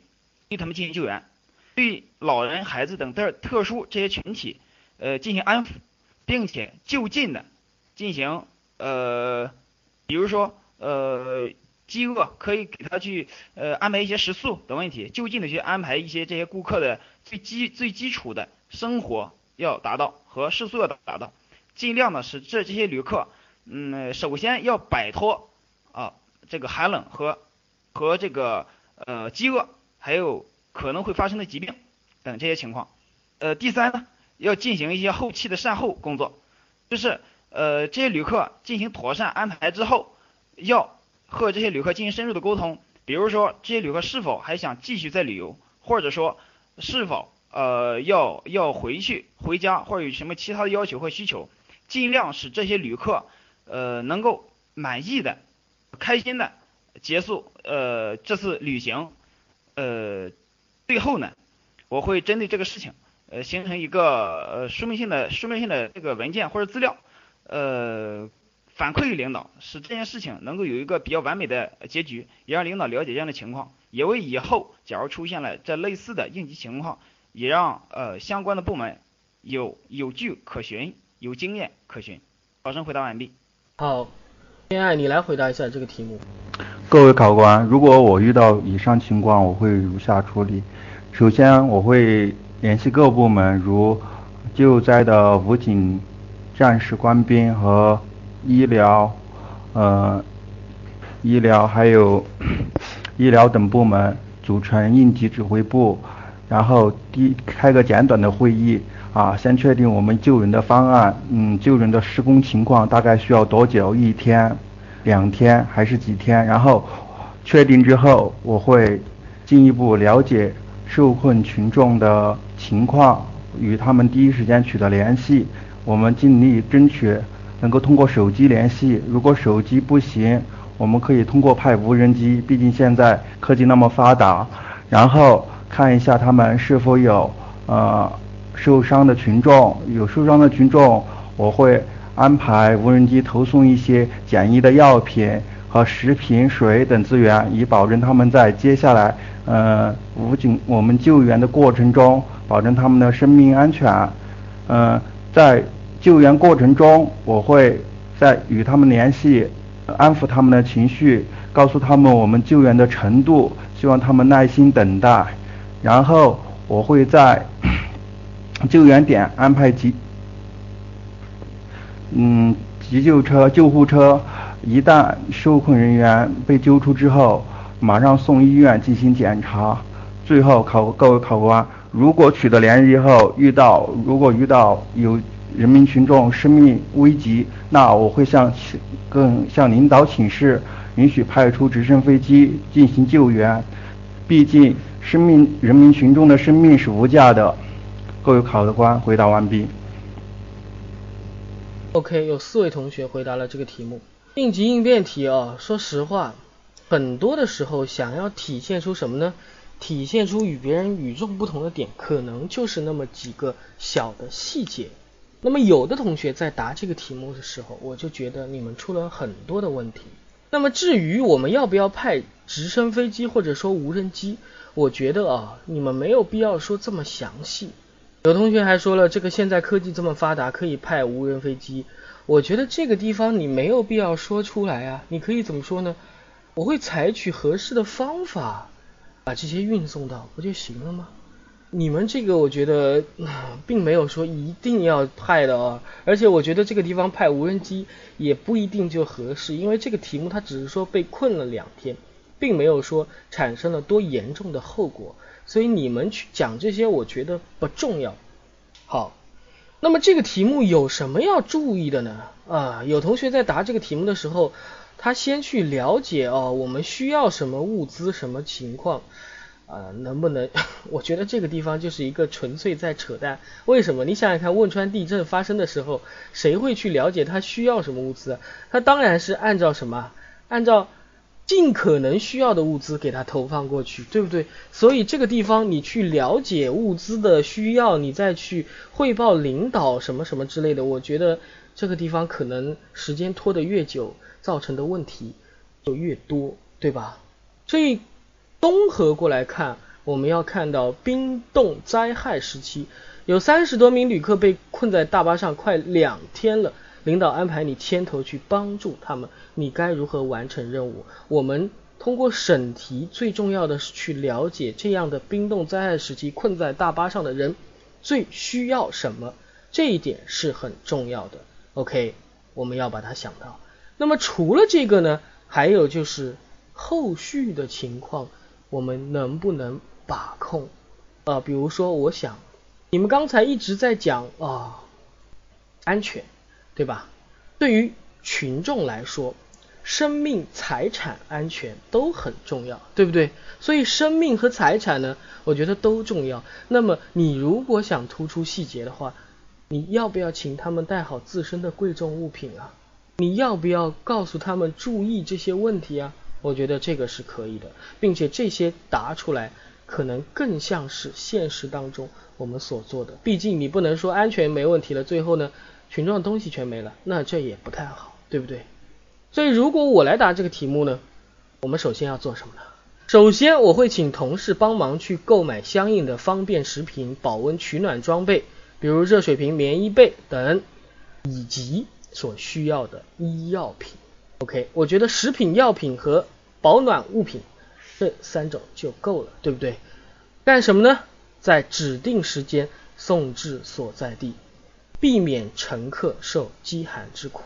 对他们进行救援，对老人、孩子等特特殊这些群体呃进行安抚，并且就近的进行呃比如说。呃，饥饿可以给他去呃安排一些食宿等问题，就近的去安排一些这些顾客的最基最基础的生活要达到和食宿要达到，尽量的使这这些旅客，嗯，首先要摆脱啊这个寒冷和和这个呃饥饿，还有可能会发生的疾病等这些情况。呃，第三呢，要进行一些后期的善后工作，就是呃这些旅客进行妥善安排之后。要和这些旅客进行深入的沟通，比如说这些旅客是否还想继续再旅游，或者说是否呃要要回去回家，或者有什么其他的要求或需求，尽量使这些旅客呃能够满意的、开心的结束呃这次旅行。呃，最后呢，我会针对这个事情呃形成一个呃书面性的书面性的这个文件或者资料，呃。反馈于领导，使这件事情能够有一个比较完美的结局，也让领导了解这样的情况，也为以后假如出现了这类似的应急情况，也让呃相关的部门有有据可循，有经验可循。考生回答完毕。好，恋爱你来回答一下这个题目。各位考官，如果我遇到以上情况，我会如下处理。首先，我会联系各部门，如救灾的武警、战士、官兵和。医疗，呃，医疗还有 医疗等部门组成应急指挥部，然后第开个简短的会议啊，先确定我们救人的方案，嗯，救人的施工情况大概需要多久，一天、两天还是几天？然后确定之后，我会进一步了解受困群众的情况，与他们第一时间取得联系，我们尽力争取。能够通过手机联系，如果手机不行，我们可以通过派无人机，毕竟现在科技那么发达，然后看一下他们是否有呃受伤的群众，有受伤的群众，我会安排无人机投送一些简易的药品和食品、水等资源，以保证他们在接下来呃武警我们救援的过程中，保证他们的生命安全，嗯，在。救援过程中，我会在与他们联系，安抚他们的情绪，告诉他们我们救援的程度，希望他们耐心等待。然后我会在救援点安排急，嗯，急救车、救护车。一旦受困人员被救出之后，马上送医院进行检查。最后考各位考官，如果取得联系后遇到，如果遇到有。人民群众生命危急，那我会向更向领导请示，允许派出直升飞机进行救援。毕竟生命人民群众的生命是无价的。各位考官，回答完毕。OK，有四位同学回答了这个题目。应急应变题啊，说实话，很多的时候想要体现出什么呢？体现出与别人与众不同的点，可能就是那么几个小的细节。那么有的同学在答这个题目的时候，我就觉得你们出了很多的问题。那么至于我们要不要派直升飞机或者说无人机，我觉得啊，你们没有必要说这么详细。有同学还说了，这个现在科技这么发达，可以派无人飞机。我觉得这个地方你没有必要说出来啊，你可以怎么说呢？我会采取合适的方法把这些运送到，不就行了吗？你们这个我觉得并没有说一定要派的啊，而且我觉得这个地方派无人机也不一定就合适，因为这个题目它只是说被困了两天，并没有说产生了多严重的后果。所以你们去讲这些，我觉得不重要。好，那么这个题目有什么要注意的呢？啊，有同学在答这个题目的时候，他先去了解哦，我们需要什么物资，什么情况啊？能不能？我觉得这个地方就是一个纯粹在扯淡。为什么？你想想看，汶川地震发生的时候，谁会去了解他需要什么物资？他当然是按照什么？按照。尽可能需要的物资给他投放过去，对不对？所以这个地方你去了解物资的需要，你再去汇报领导什么什么之类的，我觉得这个地方可能时间拖得越久，造成的问题就越多，对吧？所以综合过来看，我们要看到冰冻灾害时期，有三十多名旅客被困在大巴上快两天了。领导安排你牵头去帮助他们，你该如何完成任务？我们通过审题，最重要的是去了解这样的冰冻灾害时期困在大巴上的人最需要什么，这一点是很重要的。OK，我们要把它想到。那么除了这个呢，还有就是后续的情况，我们能不能把控？啊，比如说，我想你们刚才一直在讲啊，安全。对吧？对于群众来说，生命、财产安全都很重要，对不对？所以生命和财产呢，我觉得都重要。那么你如果想突出细节的话，你要不要请他们带好自身的贵重物品啊？你要不要告诉他们注意这些问题啊？我觉得这个是可以的，并且这些答出来可能更像是现实当中我们所做的。毕竟你不能说安全没问题了，最后呢？群众的东西全没了，那这也不太好，对不对？所以如果我来答这个题目呢，我们首先要做什么呢？首先我会请同事帮忙去购买相应的方便食品、保温取暖装备，比如热水瓶、棉衣被等，以及所需要的医药品。OK，我觉得食品药品和保暖物品这三种就够了，对不对？干什么呢？在指定时间送至所在地。避免乘客受饥寒之苦，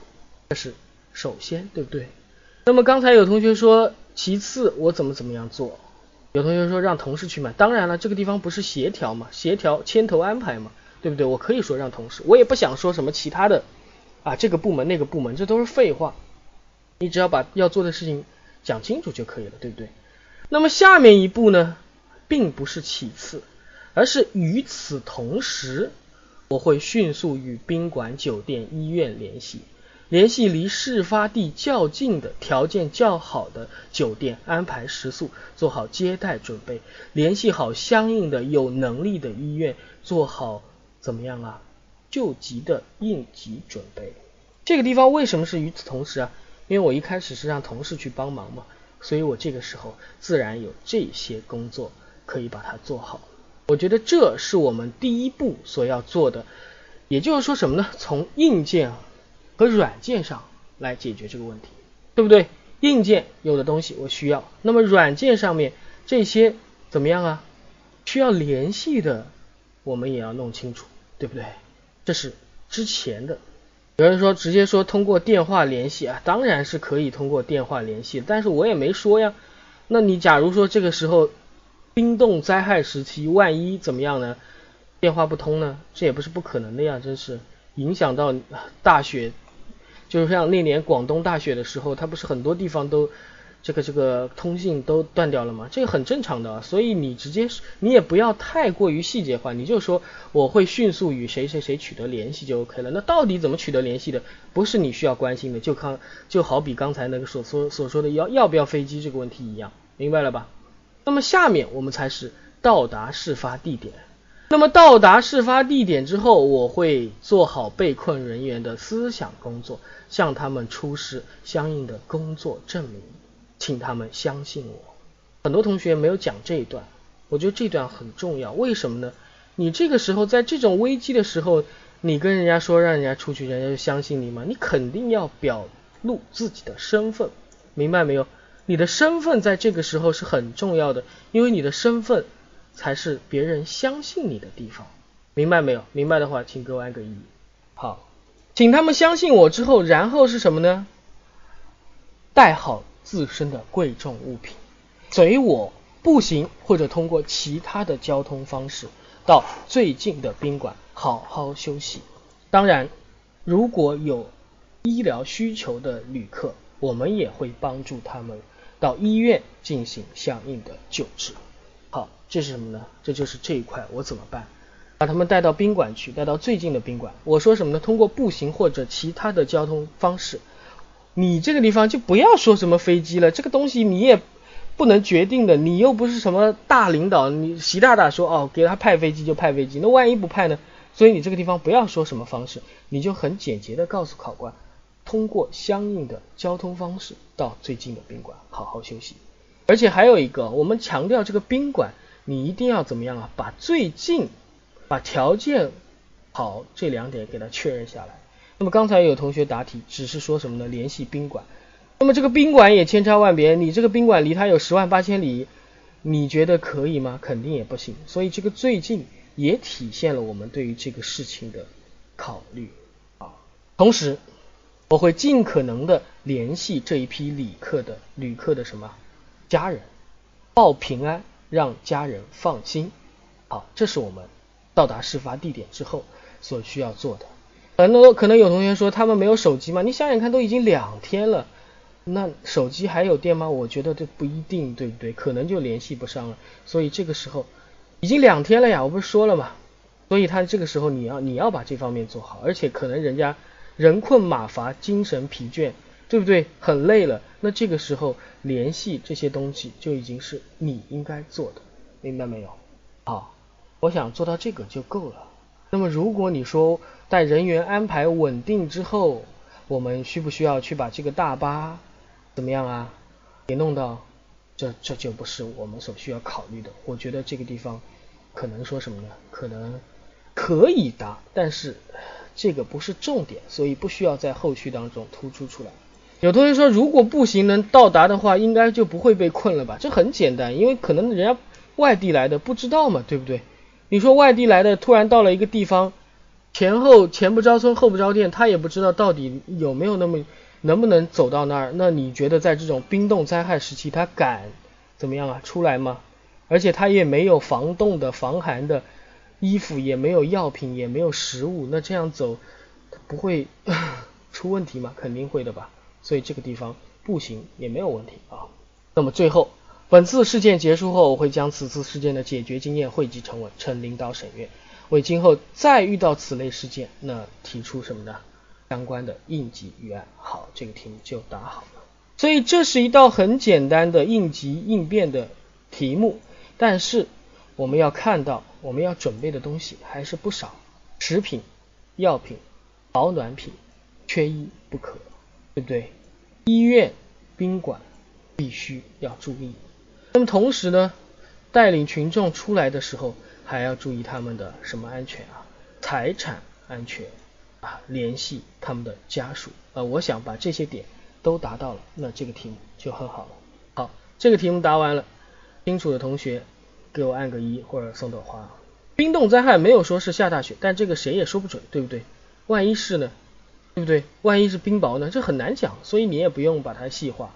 这是首先，对不对？那么刚才有同学说，其次我怎么怎么样做？有同学说让同事去买，当然了，这个地方不是协调嘛，协调牵头安排嘛，对不对？我可以说让同事，我也不想说什么其他的啊，这个部门那个部门，这都是废话。你只要把要做的事情讲清楚就可以了，对不对？那么下面一步呢，并不是其次，而是与此同时。我会迅速与宾馆、酒店、医院联系，联系离事发地较近的条件较好的酒店，安排食宿，做好接待准备，联系好相应的有能力的医院，做好怎么样啊？救急的应急准备。这个地方为什么是与此同时啊？因为我一开始是让同事去帮忙嘛，所以我这个时候自然有这些工作可以把它做好。我觉得这是我们第一步所要做的，也就是说什么呢？从硬件和软件上来解决这个问题，对不对？硬件有的东西我需要，那么软件上面这些怎么样啊？需要联系的，我们也要弄清楚，对不对？这是之前的。有人说直接说通过电话联系啊，当然是可以通过电话联系，但是我也没说呀。那你假如说这个时候。冰冻灾害时期，万一怎么样呢？电话不通呢？这也不是不可能的呀，真是影响到大雪，就是像那年广东大雪的时候，它不是很多地方都这个这个通信都断掉了吗？这个很正常的，所以你直接你也不要太过于细节化，你就说我会迅速与谁谁谁取得联系就 OK 了。那到底怎么取得联系的？不是你需要关心的，就看就好比刚才那个所说所说的要要不要飞机这个问题一样，明白了吧？那么下面我们才是到达事发地点。那么到达事发地点之后，我会做好被困人员的思想工作，向他们出示相应的工作证明，请他们相信我。很多同学没有讲这一段，我觉得这段很重要。为什么呢？你这个时候在这种危机的时候，你跟人家说让人家出去，人家就相信你吗？你肯定要表露自己的身份，明白没有？你的身份在这个时候是很重要的，因为你的身份才是别人相信你的地方，明白没有？明白的话，请给我按个一。好，请他们相信我之后，然后是什么呢？带好自身的贵重物品，随我步行或者通过其他的交通方式到最近的宾馆好好休息。当然，如果有医疗需求的旅客，我们也会帮助他们到医院进行相应的救治。好，这是什么呢？这就是这一块我怎么办？把他们带到宾馆去，带到最近的宾馆。我说什么呢？通过步行或者其他的交通方式。你这个地方就不要说什么飞机了，这个东西你也不能决定的，你又不是什么大领导，你习大大说哦，给他派飞机就派飞机，那万一不派呢？所以你这个地方不要说什么方式，你就很简洁的告诉考官，通过相应的交通方式到最近的宾馆好好休息。而且还有一个，我们强调这个宾馆，你一定要怎么样啊？把最近，把条件好这两点给它确认下来。那么刚才有同学答题，只是说什么呢？联系宾馆。那么这个宾馆也千差万别，你这个宾馆离它有十万八千里，你觉得可以吗？肯定也不行。所以这个最近也体现了我们对于这个事情的考虑啊。同时，我会尽可能的联系这一批旅客的旅客的什么家人，报平安，让家人放心。好，这是我们到达事发地点之后所需要做的。很多可能有同学说他们没有手机吗？你想想看，都已经两天了，那手机还有电吗？我觉得这不一定，对不对？可能就联系不上了。所以这个时候已经两天了呀，我不是说了吗？所以他这个时候你要你要把这方面做好，而且可能人家人困马乏，精神疲倦，对不对？很累了，那这个时候联系这些东西就已经是你应该做的，明白没有？好，我想做到这个就够了。那么如果你说待人员安排稳定之后，我们需不需要去把这个大巴怎么样啊给弄到？这这就不是我们所需要考虑的。我觉得这个地方可能说什么呢？可能可以答，但是这个不是重点，所以不需要在后续当中突出出来。有同学说，如果步行能到达的话，应该就不会被困了吧？这很简单，因为可能人家外地来的不知道嘛，对不对？你说外地来的突然到了一个地方，前后前不着村后不着店，他也不知道到底有没有那么能不能走到那儿。那你觉得在这种冰冻灾害时期，他敢怎么样啊？出来吗？而且他也没有防冻的、防寒的衣服，也没有药品，也没有食物，那这样走不会 出问题吗？肯定会的吧。所以这个地方步行也没有问题啊。那么最后。本次事件结束后，我会将此次事件的解决经验汇集成文，呈领导审阅，为今后再遇到此类事件，那提出什么呢？相关的应急预案。好，这个题目就答好了。所以这是一道很简单的应急应变的题目，但是我们要看到，我们要准备的东西还是不少，食品、药品、保暖品，缺一不可，对不对？医院、宾馆必须要注意。那么同时呢，带领群众出来的时候，还要注意他们的什么安全啊？财产安全啊，联系他们的家属啊。我想把这些点都达到了，那这个题目就很好了。好，这个题目答完了，清楚的同学给我按个一或者送朵花。冰冻灾害没有说是下大雪，但这个谁也说不准，对不对？万一是呢？对不对？万一是冰雹呢？这很难讲，所以你也不用把它细化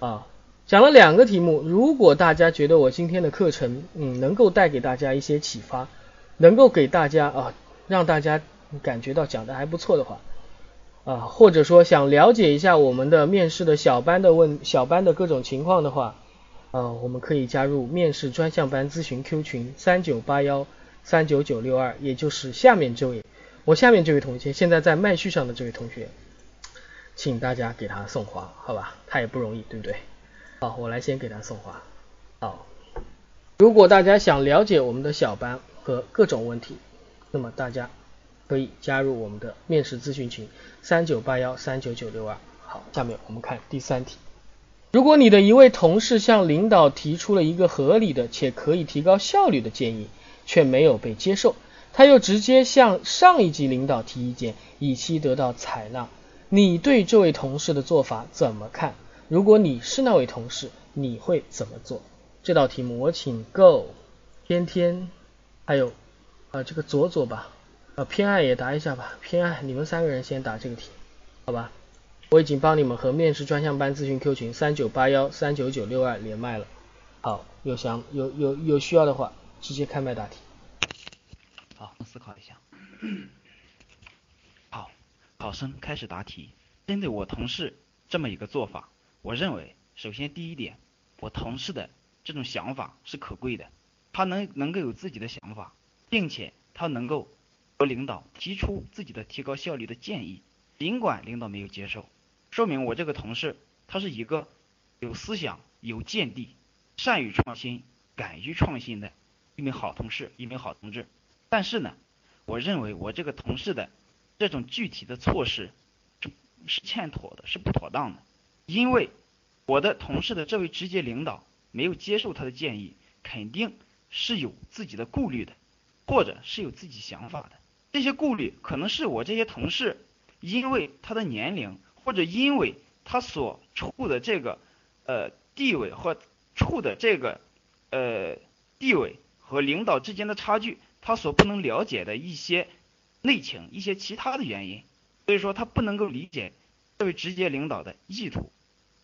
啊。讲了两个题目，如果大家觉得我今天的课程，嗯，能够带给大家一些启发，能够给大家啊，让大家感觉到讲的还不错的话，啊，或者说想了解一下我们的面试的小班的问小班的各种情况的话，啊，我们可以加入面试专项班咨询 Q 群三九八幺三九九六二，也就是下面这位，我下面这位同学，现在在麦序上的这位同学，请大家给他送花，好吧，他也不容易，对不对？好，我来先给他送花。好，如果大家想了解我们的小班和各种问题，那么大家可以加入我们的面试咨询群三九八幺三九九六二。好，下面我们看第三题。如果你的一位同事向领导提出了一个合理的且可以提高效率的建议，却没有被接受，他又直接向上一级领导提意见，以期得到采纳。你对这位同事的做法怎么看？如果你是那位同事，你会怎么做？这道题目我请 Go 天天还有呃这个左左吧，呃偏爱也答一下吧。偏爱，你们三个人先答这个题，好吧？我已经帮你们和面试专项班咨询 Q 群三九八幺三九九六二连麦了。好，有想有有有需要的话，直接开麦答题。好，思考一下。好，考生开始答题。针对我同事这么一个做法，我认为，首先第一点，我同事的这种想法是可贵的，他能能够有自己的想法，并且他能够和领导提出自己的提高效率的建议，尽管领导没有接受。说明我这个同事他是一个有思想、有见地、善于创新、敢于创新的一名好同事、一名好同志。但是呢，我认为我这个同事的这种具体的措施是是欠妥的，是不妥当的。因为我的同事的这位直接领导没有接受他的建议，肯定是有自己的顾虑的，或者是有自己想法的。这些顾虑可能是我这些同事因为他的年龄。或者因为他所处的这个呃地位或处的这个呃地位和领导之间的差距，他所不能了解的一些内情、一些其他的原因，所以说他不能够理解这位直接领导的意图，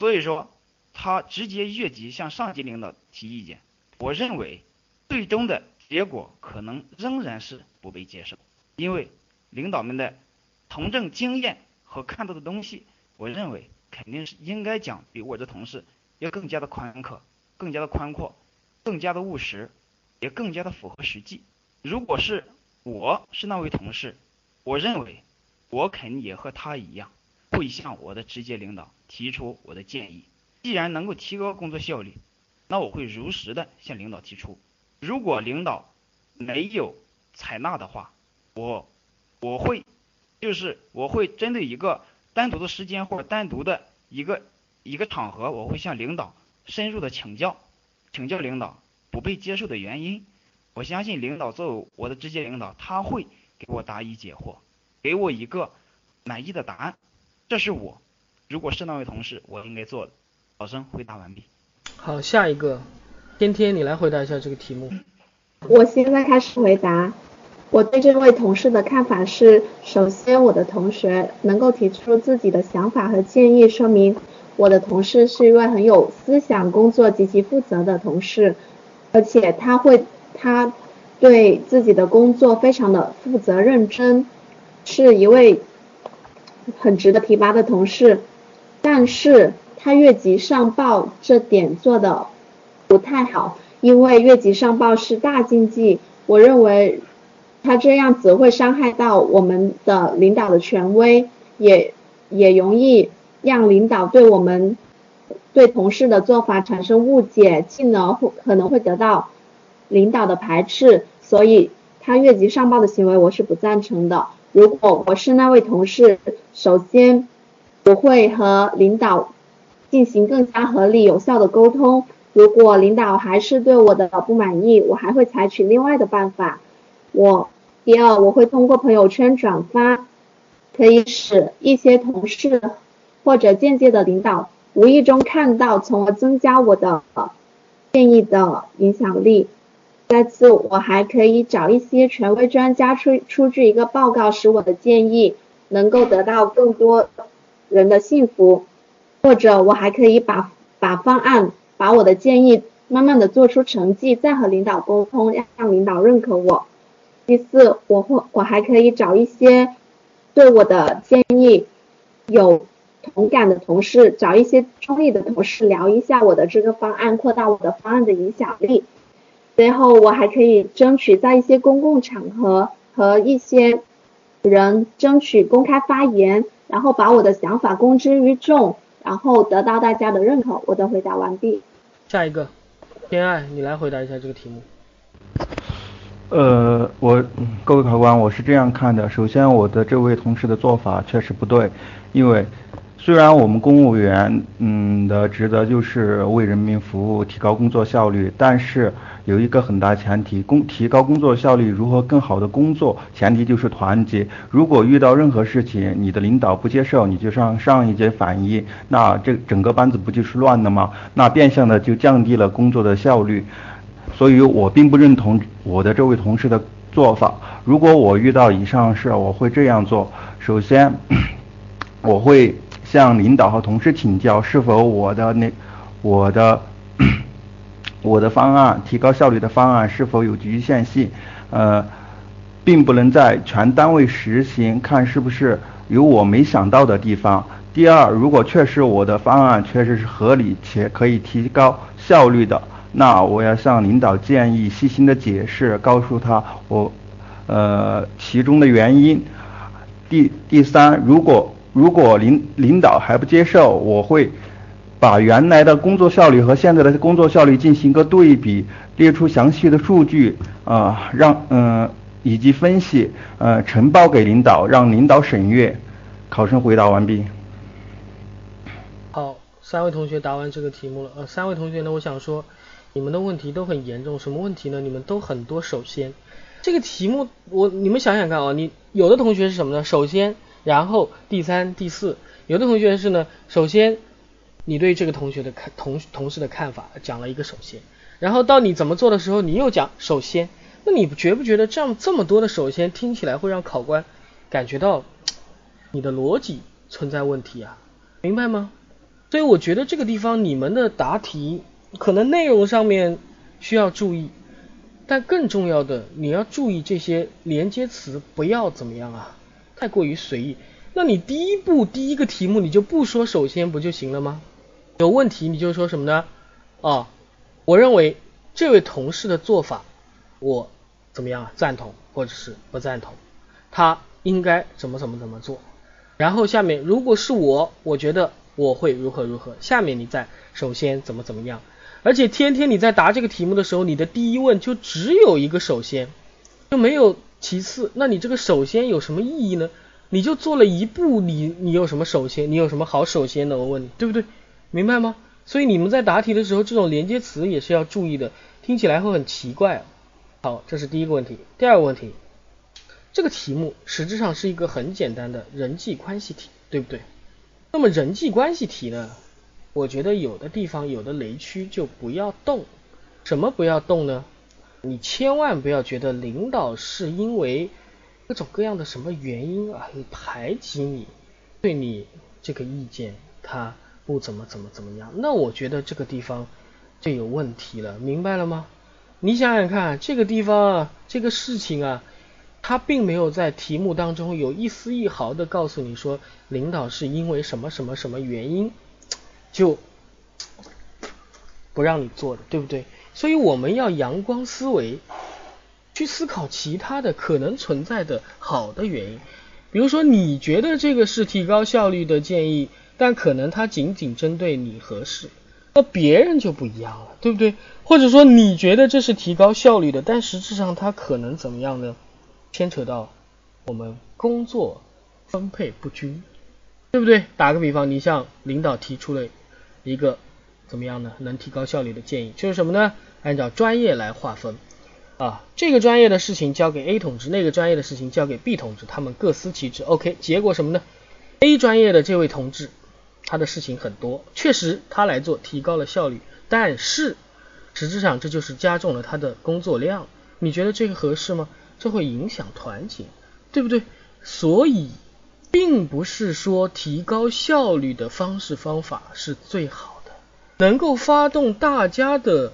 所以说他直接越级向上级领导提意见。我认为最终的结果可能仍然是不被接受，因为领导们的从政经验和看到的东西。我认为肯定是应该讲比我这同事要更加的宽阔，更加的宽阔，更加的务实，也更加的符合实际。如果是我是那位同事，我认为我肯定也和他一样，会向我的直接领导提出我的建议。既然能够提高工作效率，那我会如实的向领导提出。如果领导没有采纳的话，我我会就是我会针对一个。单独的时间或者单独的一个一个场合，我会向领导深入的请教，请教领导不被接受的原因。我相信领导作为我的直接领导，他会给我答疑解惑，给我一个满意的答案。这是我如果是那位同事我应该做的。考生回答完毕。好，下一个，天天你来回答一下这个题目。我现在开始回答。我对这位同事的看法是：首先，我的同学能够提出自己的想法和建议，说明我的同事是一位很有思想、工作极其负责的同事，而且他会他对自己的工作非常的负责认真，是一位很值得提拔的同事。但是他越级上报这点做的不太好，因为越级上报是大禁忌。我认为。他这样子会伤害到我们的领导的权威，也也容易让领导对我们对同事的做法产生误解，进而可能会得到领导的排斥。所以他越级上报的行为我是不赞成的。如果我是那位同事，首先我会和领导进行更加合理有效的沟通。如果领导还是对我的不满意，我还会采取另外的办法。我第二，我会通过朋友圈转发，可以使一些同事或者间接的领导无意中看到，从而增加我的建议的影响力。再次，我还可以找一些权威专家出出具一个报告，使我的建议能够得到更多人的信服。或者，我还可以把把方案，把我的建议慢慢的做出成绩，再和领导沟通，让让领导认可我。第四，我会我还可以找一些对我的建议有同感的同事，找一些中立的同事聊一下我的这个方案，扩大我的方案的影响力。最后，我还可以争取在一些公共场合和一些人争取公开发言，然后把我的想法公之于众，然后得到大家的认可。我的回答完毕。下一个，天爱，你来回答一下这个题目。呃，我各位考官，我是这样看的。首先，我的这位同事的做法确实不对，因为虽然我们公务员嗯的职责就是为人民服务，提高工作效率，但是有一个很大前提，工提高工作效率，如何更好的工作，前提就是团结。如果遇到任何事情，你的领导不接受，你就上上一级反映，那这整个班子不就是乱了吗？那变相的就降低了工作的效率。所以我并不认同我的这位同事的做法。如果我遇到以上事，我会这样做：首先，我会。向领导和同事请教，是否我的那我的 我的方案提高效率的方案是否有局限性？呃，并不能在全单位实行，看是不是有我没想到的地方。第二，如果确实我的方案确实是合理且可以提高效率的，那我要向领导建议，细心的解释，告诉他我呃其中的原因。第第三，如果如果领领导还不接受，我会把原来的工作效率和现在的工作效率进行一个对比，列出详细的数据啊，让嗯以及分析呃呈报给领导，让领导审阅。考生回答完毕。好，三位同学答完这个题目了。呃，三位同学呢，我想说你们的问题都很严重，什么问题呢？你们都很多。首先，这个题目我你们想想看啊，你有的同学是什么呢？首先。然后第三、第四，有的同学是呢，首先你对这个同学的看同同事的看法讲了一个首先，然后到你怎么做的时候，你又讲首先，那你觉不觉得这样这么多的首先听起来会让考官感觉到你的逻辑存在问题啊？明白吗？所以我觉得这个地方你们的答题可能内容上面需要注意，但更重要的你要注意这些连接词不要怎么样啊？太过于随意，那你第一步第一个题目你就不说首先不就行了吗？有问题你就说什么呢？啊，我认为这位同事的做法我怎么样啊？赞同或者是不赞同？他应该怎么怎么怎么做？然后下面如果是我，我觉得我会如何如何？下面你再首先怎么怎么样？而且天天你在答这个题目的时候，你的第一问就只有一个首先，就没有。其次，那你这个首先有什么意义呢？你就做了一步，你你有什么首先？你有什么好首先的？我问你，对不对？明白吗？所以你们在答题的时候，这种连接词也是要注意的，听起来会很奇怪啊。好，这是第一个问题。第二个问题，这个题目实质上是一个很简单的人际关系题，对不对？那么人际关系题呢，我觉得有的地方有的雷区就不要动。什么不要动呢？你千万不要觉得领导是因为各种各样的什么原因啊排挤你，对你这个意见他不怎么怎么怎么样，那我觉得这个地方就有问题了，明白了吗？你想想看，这个地方啊，这个事情啊，他并没有在题目当中有一丝一毫的告诉你说领导是因为什么什么什么原因就不让你做的，对不对？所以我们要阳光思维，去思考其他的可能存在的好的原因。比如说，你觉得这个是提高效率的建议，但可能它仅仅针对你合适，那别人就不一样了，对不对？或者说，你觉得这是提高效率的，但实质上它可能怎么样呢？牵扯到我们工作分配不均，对不对？打个比方，你向领导提出了一个。怎么样呢？能提高效率的建议就是什么呢？按照专业来划分啊，这个专业的事情交给 A 同志，那个专业的事情交给 B 同志，他们各司其职。OK，结果什么呢？A 专业的这位同志，他的事情很多，确实他来做提高了效率，但是实质上这就是加重了他的工作量。你觉得这个合适吗？这会影响团结，对不对？所以并不是说提高效率的方式方法是最好。能够发动大家的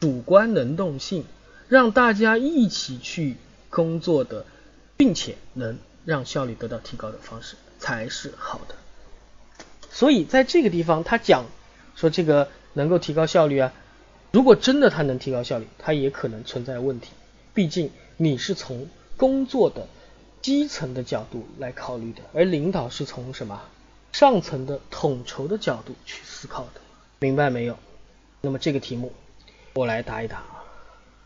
主观能动性，让大家一起去工作的，并且能让效率得到提高的方式才是好的。所以在这个地方，他讲说这个能够提高效率啊，如果真的他能提高效率，他也可能存在问题。毕竟你是从工作的基层的角度来考虑的，而领导是从什么上层的统筹的角度去思考的。明白没有？那么这个题目我来答一答。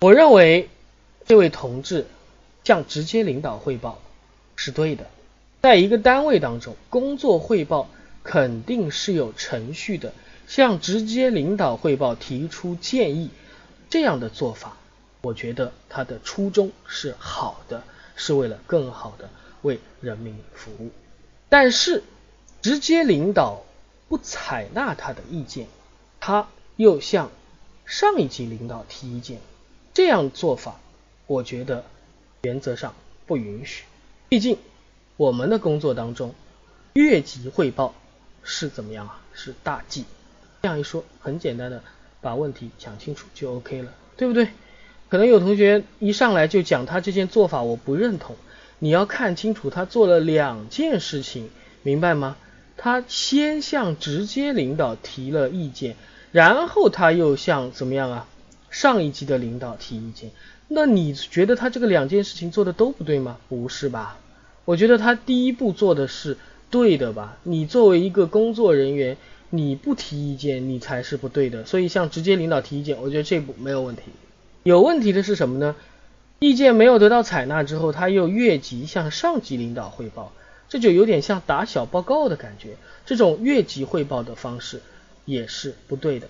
我认为这位同志向直接领导汇报是对的。在一个单位当中，工作汇报肯定是有程序的，向直接领导汇报提出建议，这样的做法，我觉得他的初衷是好的，是为了更好的为人民服务。但是直接领导不采纳他的意见，他又向上一级领导提意见，这样做法，我觉得原则上不允许。毕竟我们的工作当中，越级汇报。是怎么样啊？是大忌。这样一说，很简单的把问题讲清楚就 OK 了，对不对？可能有同学一上来就讲他这件做法我不认同，你要看清楚他做了两件事情，明白吗？他先向直接领导提了意见，然后他又向怎么样啊？上一级的领导提意见。那你觉得他这个两件事情做的都不对吗？不是吧？我觉得他第一步做的是。对的吧？你作为一个工作人员，你不提意见，你才是不对的。所以向直接领导提意见，我觉得这步没有问题。有问题的是什么呢？意见没有得到采纳之后，他又越级向上级领导汇报，这就有点像打小报告的感觉。这种越级汇报的方式也是不对的。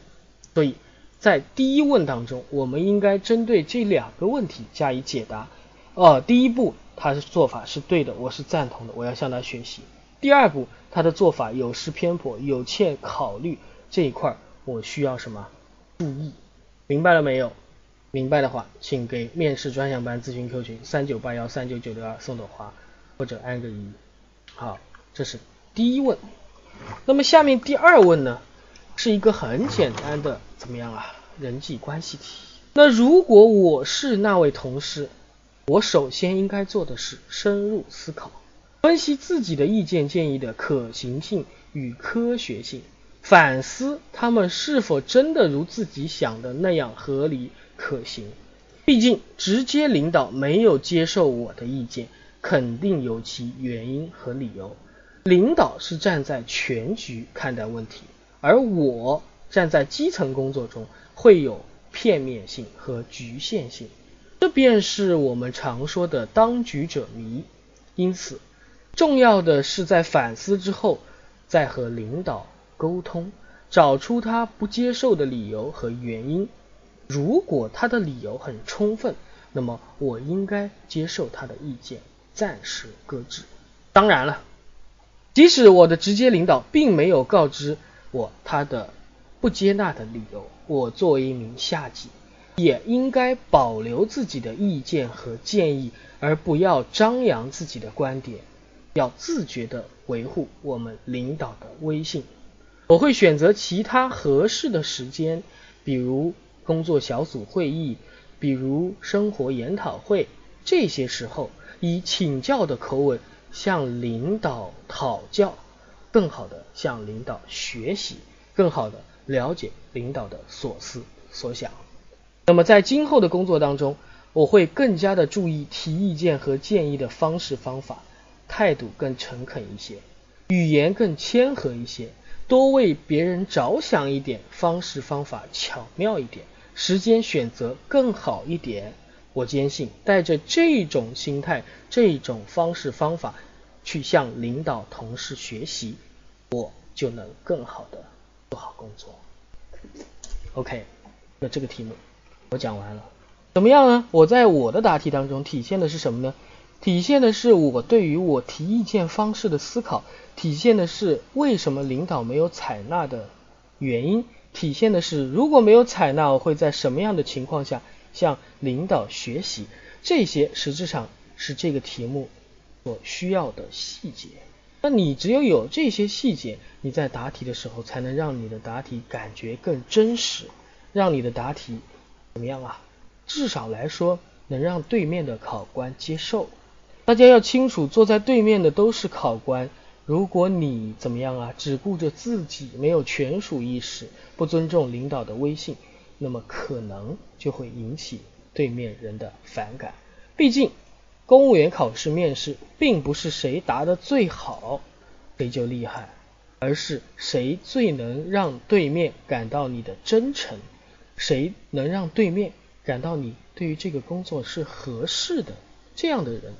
所以在第一问当中，我们应该针对这两个问题加以解答。哦，第一步他的做法是对的，我是赞同的，我要向他学习。第二步，他的做法有失偏颇，有欠考虑这一块，我需要什么注意？明白了没有？明白的话，请给面试专项班咨询 Q 群三九八幺三九九六二送朵花或者按个一。好，这是第一问。那么下面第二问呢，是一个很简单的怎么样啊？人际关系题。那如果我是那位同事，我首先应该做的是深入思考。分析自己的意见建议的可行性与科学性，反思他们是否真的如自己想的那样合理可行。毕竟直接领导没有接受我的意见，肯定有其原因和理由。领导是站在全局看待问题，而我站在基层工作中会有片面性和局限性，这便是我们常说的当局者迷。因此。重要的是在反思之后，再和领导沟通，找出他不接受的理由和原因。如果他的理由很充分，那么我应该接受他的意见，暂时搁置。当然了，即使我的直接领导并没有告知我他的不接纳的理由，我作为一名下级，也应该保留自己的意见和建议，而不要张扬自己的观点。要自觉地维护我们领导的威信。我会选择其他合适的时间，比如工作小组会议，比如生活研讨会，这些时候以请教的口吻向领导讨教，更好的向领导学习，更好的了解领导的所思所想。那么在今后的工作当中，我会更加的注意提意见和建议的方式方法。态度更诚恳一些，语言更谦和一些，多为别人着想一点，方式方法巧妙一点，时间选择更好一点。我坚信，带着这种心态、这种方式方法去向领导、同事学习，我就能更好的做好工作。OK，那这个题目我讲完了，怎么样呢？我在我的答题当中体现的是什么呢？体现的是我对于我提意见方式的思考，体现的是为什么领导没有采纳的原因，体现的是如果没有采纳，我会在什么样的情况下向领导学习。这些实质上是这个题目所需要的细节。那你只有有这些细节，你在答题的时候才能让你的答题感觉更真实，让你的答题怎么样啊？至少来说能让对面的考官接受。大家要清楚，坐在对面的都是考官。如果你怎么样啊，只顾着自己，没有权属意识，不尊重领导的威信，那么可能就会引起对面人的反感。毕竟，公务员考试面试并不是谁答的最好谁就厉害，而是谁最能让对面感到你的真诚，谁能让对面感到你对于这个工作是合适的，这样的人。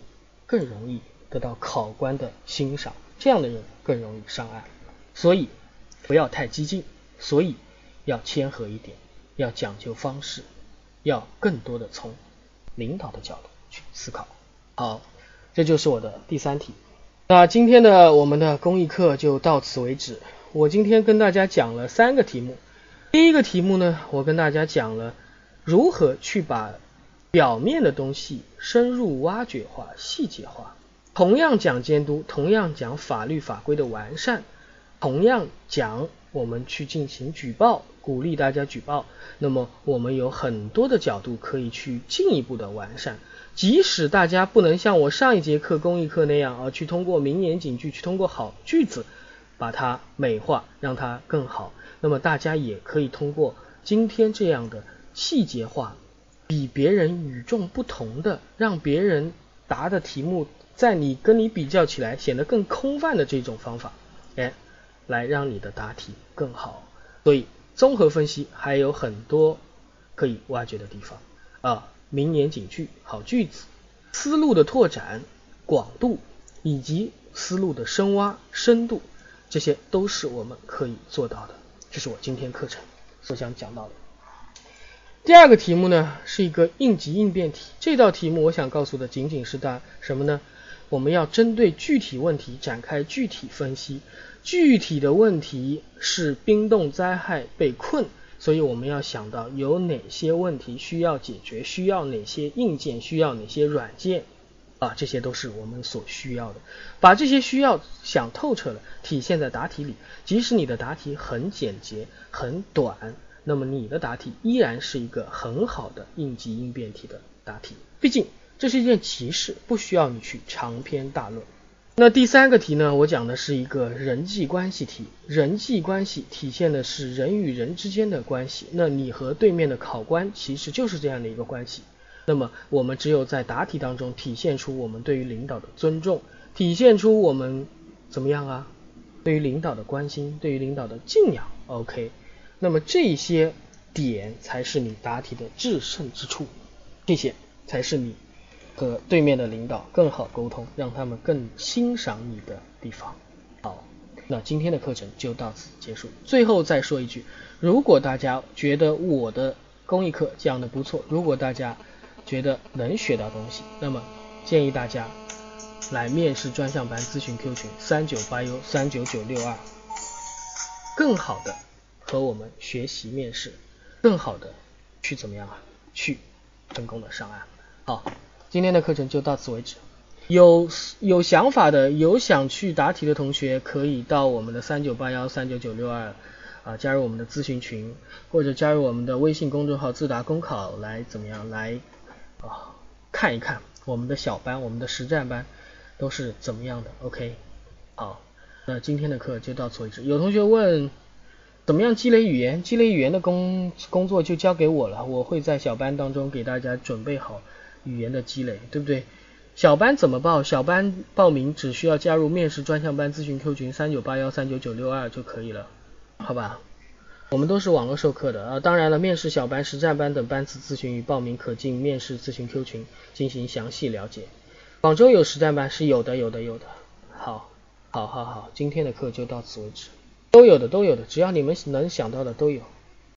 更容易得到考官的欣赏，这样的人更容易上岸。所以不要太激进，所以要谦和一点，要讲究方式，要更多的从领导的角度去思考。好，这就是我的第三题。那今天的我们的公益课就到此为止。我今天跟大家讲了三个题目。第一个题目呢，我跟大家讲了如何去把表面的东西深入挖掘化、细节化。同样讲监督，同样讲法律法规的完善，同样讲我们去进行举报，鼓励大家举报。那么我们有很多的角度可以去进一步的完善。即使大家不能像我上一节课公益课那样啊，去通过名言警句，去通过好句子把它美化，让它更好。那么大家也可以通过今天这样的细节化，比别人与众不同的，让别人答的题目。在你跟你比较起来显得更空泛的这种方法，哎，来让你的答题更好。所以综合分析还有很多可以挖掘的地方啊，名言警句、好句子、思路的拓展广度以及思路的深挖深度，这些都是我们可以做到的。这是我今天课程所想讲到的。第二个题目呢是一个应急应变题，这道题目我想告诉的仅仅是大什么呢？我们要针对具体问题展开具体分析。具体的问题是冰冻灾害被困，所以我们要想到有哪些问题需要解决，需要哪些硬件，需要哪些软件啊，这些都是我们所需要的。把这些需要想透彻了，体现在答题里。即使你的答题很简洁、很短，那么你的答题依然是一个很好的应急应变题的答题。毕竟。这是一件奇事，不需要你去长篇大论。那第三个题呢？我讲的是一个人际关系题。人际关系体现的是人与人之间的关系。那你和对面的考官其实就是这样的一个关系。那么我们只有在答题当中体现出我们对于领导的尊重，体现出我们怎么样啊？对于领导的关心，对于领导的敬仰。OK，那么这些点才是你答题的制胜之处，这些才是你。和对面的领导更好沟通，让他们更欣赏你的地方。好，那今天的课程就到此结束。最后再说一句，如果大家觉得我的公益课讲的不错，如果大家觉得能学到东西，那么建议大家来面试专项班咨询 Q 群三九八幺三九九六二，更好的和我们学习面试，更好的去怎么样啊？去成功的上岸。好。今天的课程就到此为止。有有想法的、有想去答题的同学，可以到我们的三九八幺三九九六二啊，加入我们的咨询群，或者加入我们的微信公众号自答公考来怎么样来啊看一看我们的小班、我们的实战班都是怎么样的。OK，好，那今天的课就到此为止。有同学问怎么样积累语言？积累语言的工工作就交给我了，我会在小班当中给大家准备好。语言的积累，对不对？小班怎么报？小班报名只需要加入面试专项班咨询 Q 群三九八幺三九九六二就可以了，好吧？我们都是网络授课的啊。当然了，面试小班、实战班等班次咨询与报名可进面试咨询 Q 群进行详细了解。广州有实战班是有的，有的，有的。好，好，好，好，今天的课就到此为止。都有的，都有的，只要你们能想到的都有。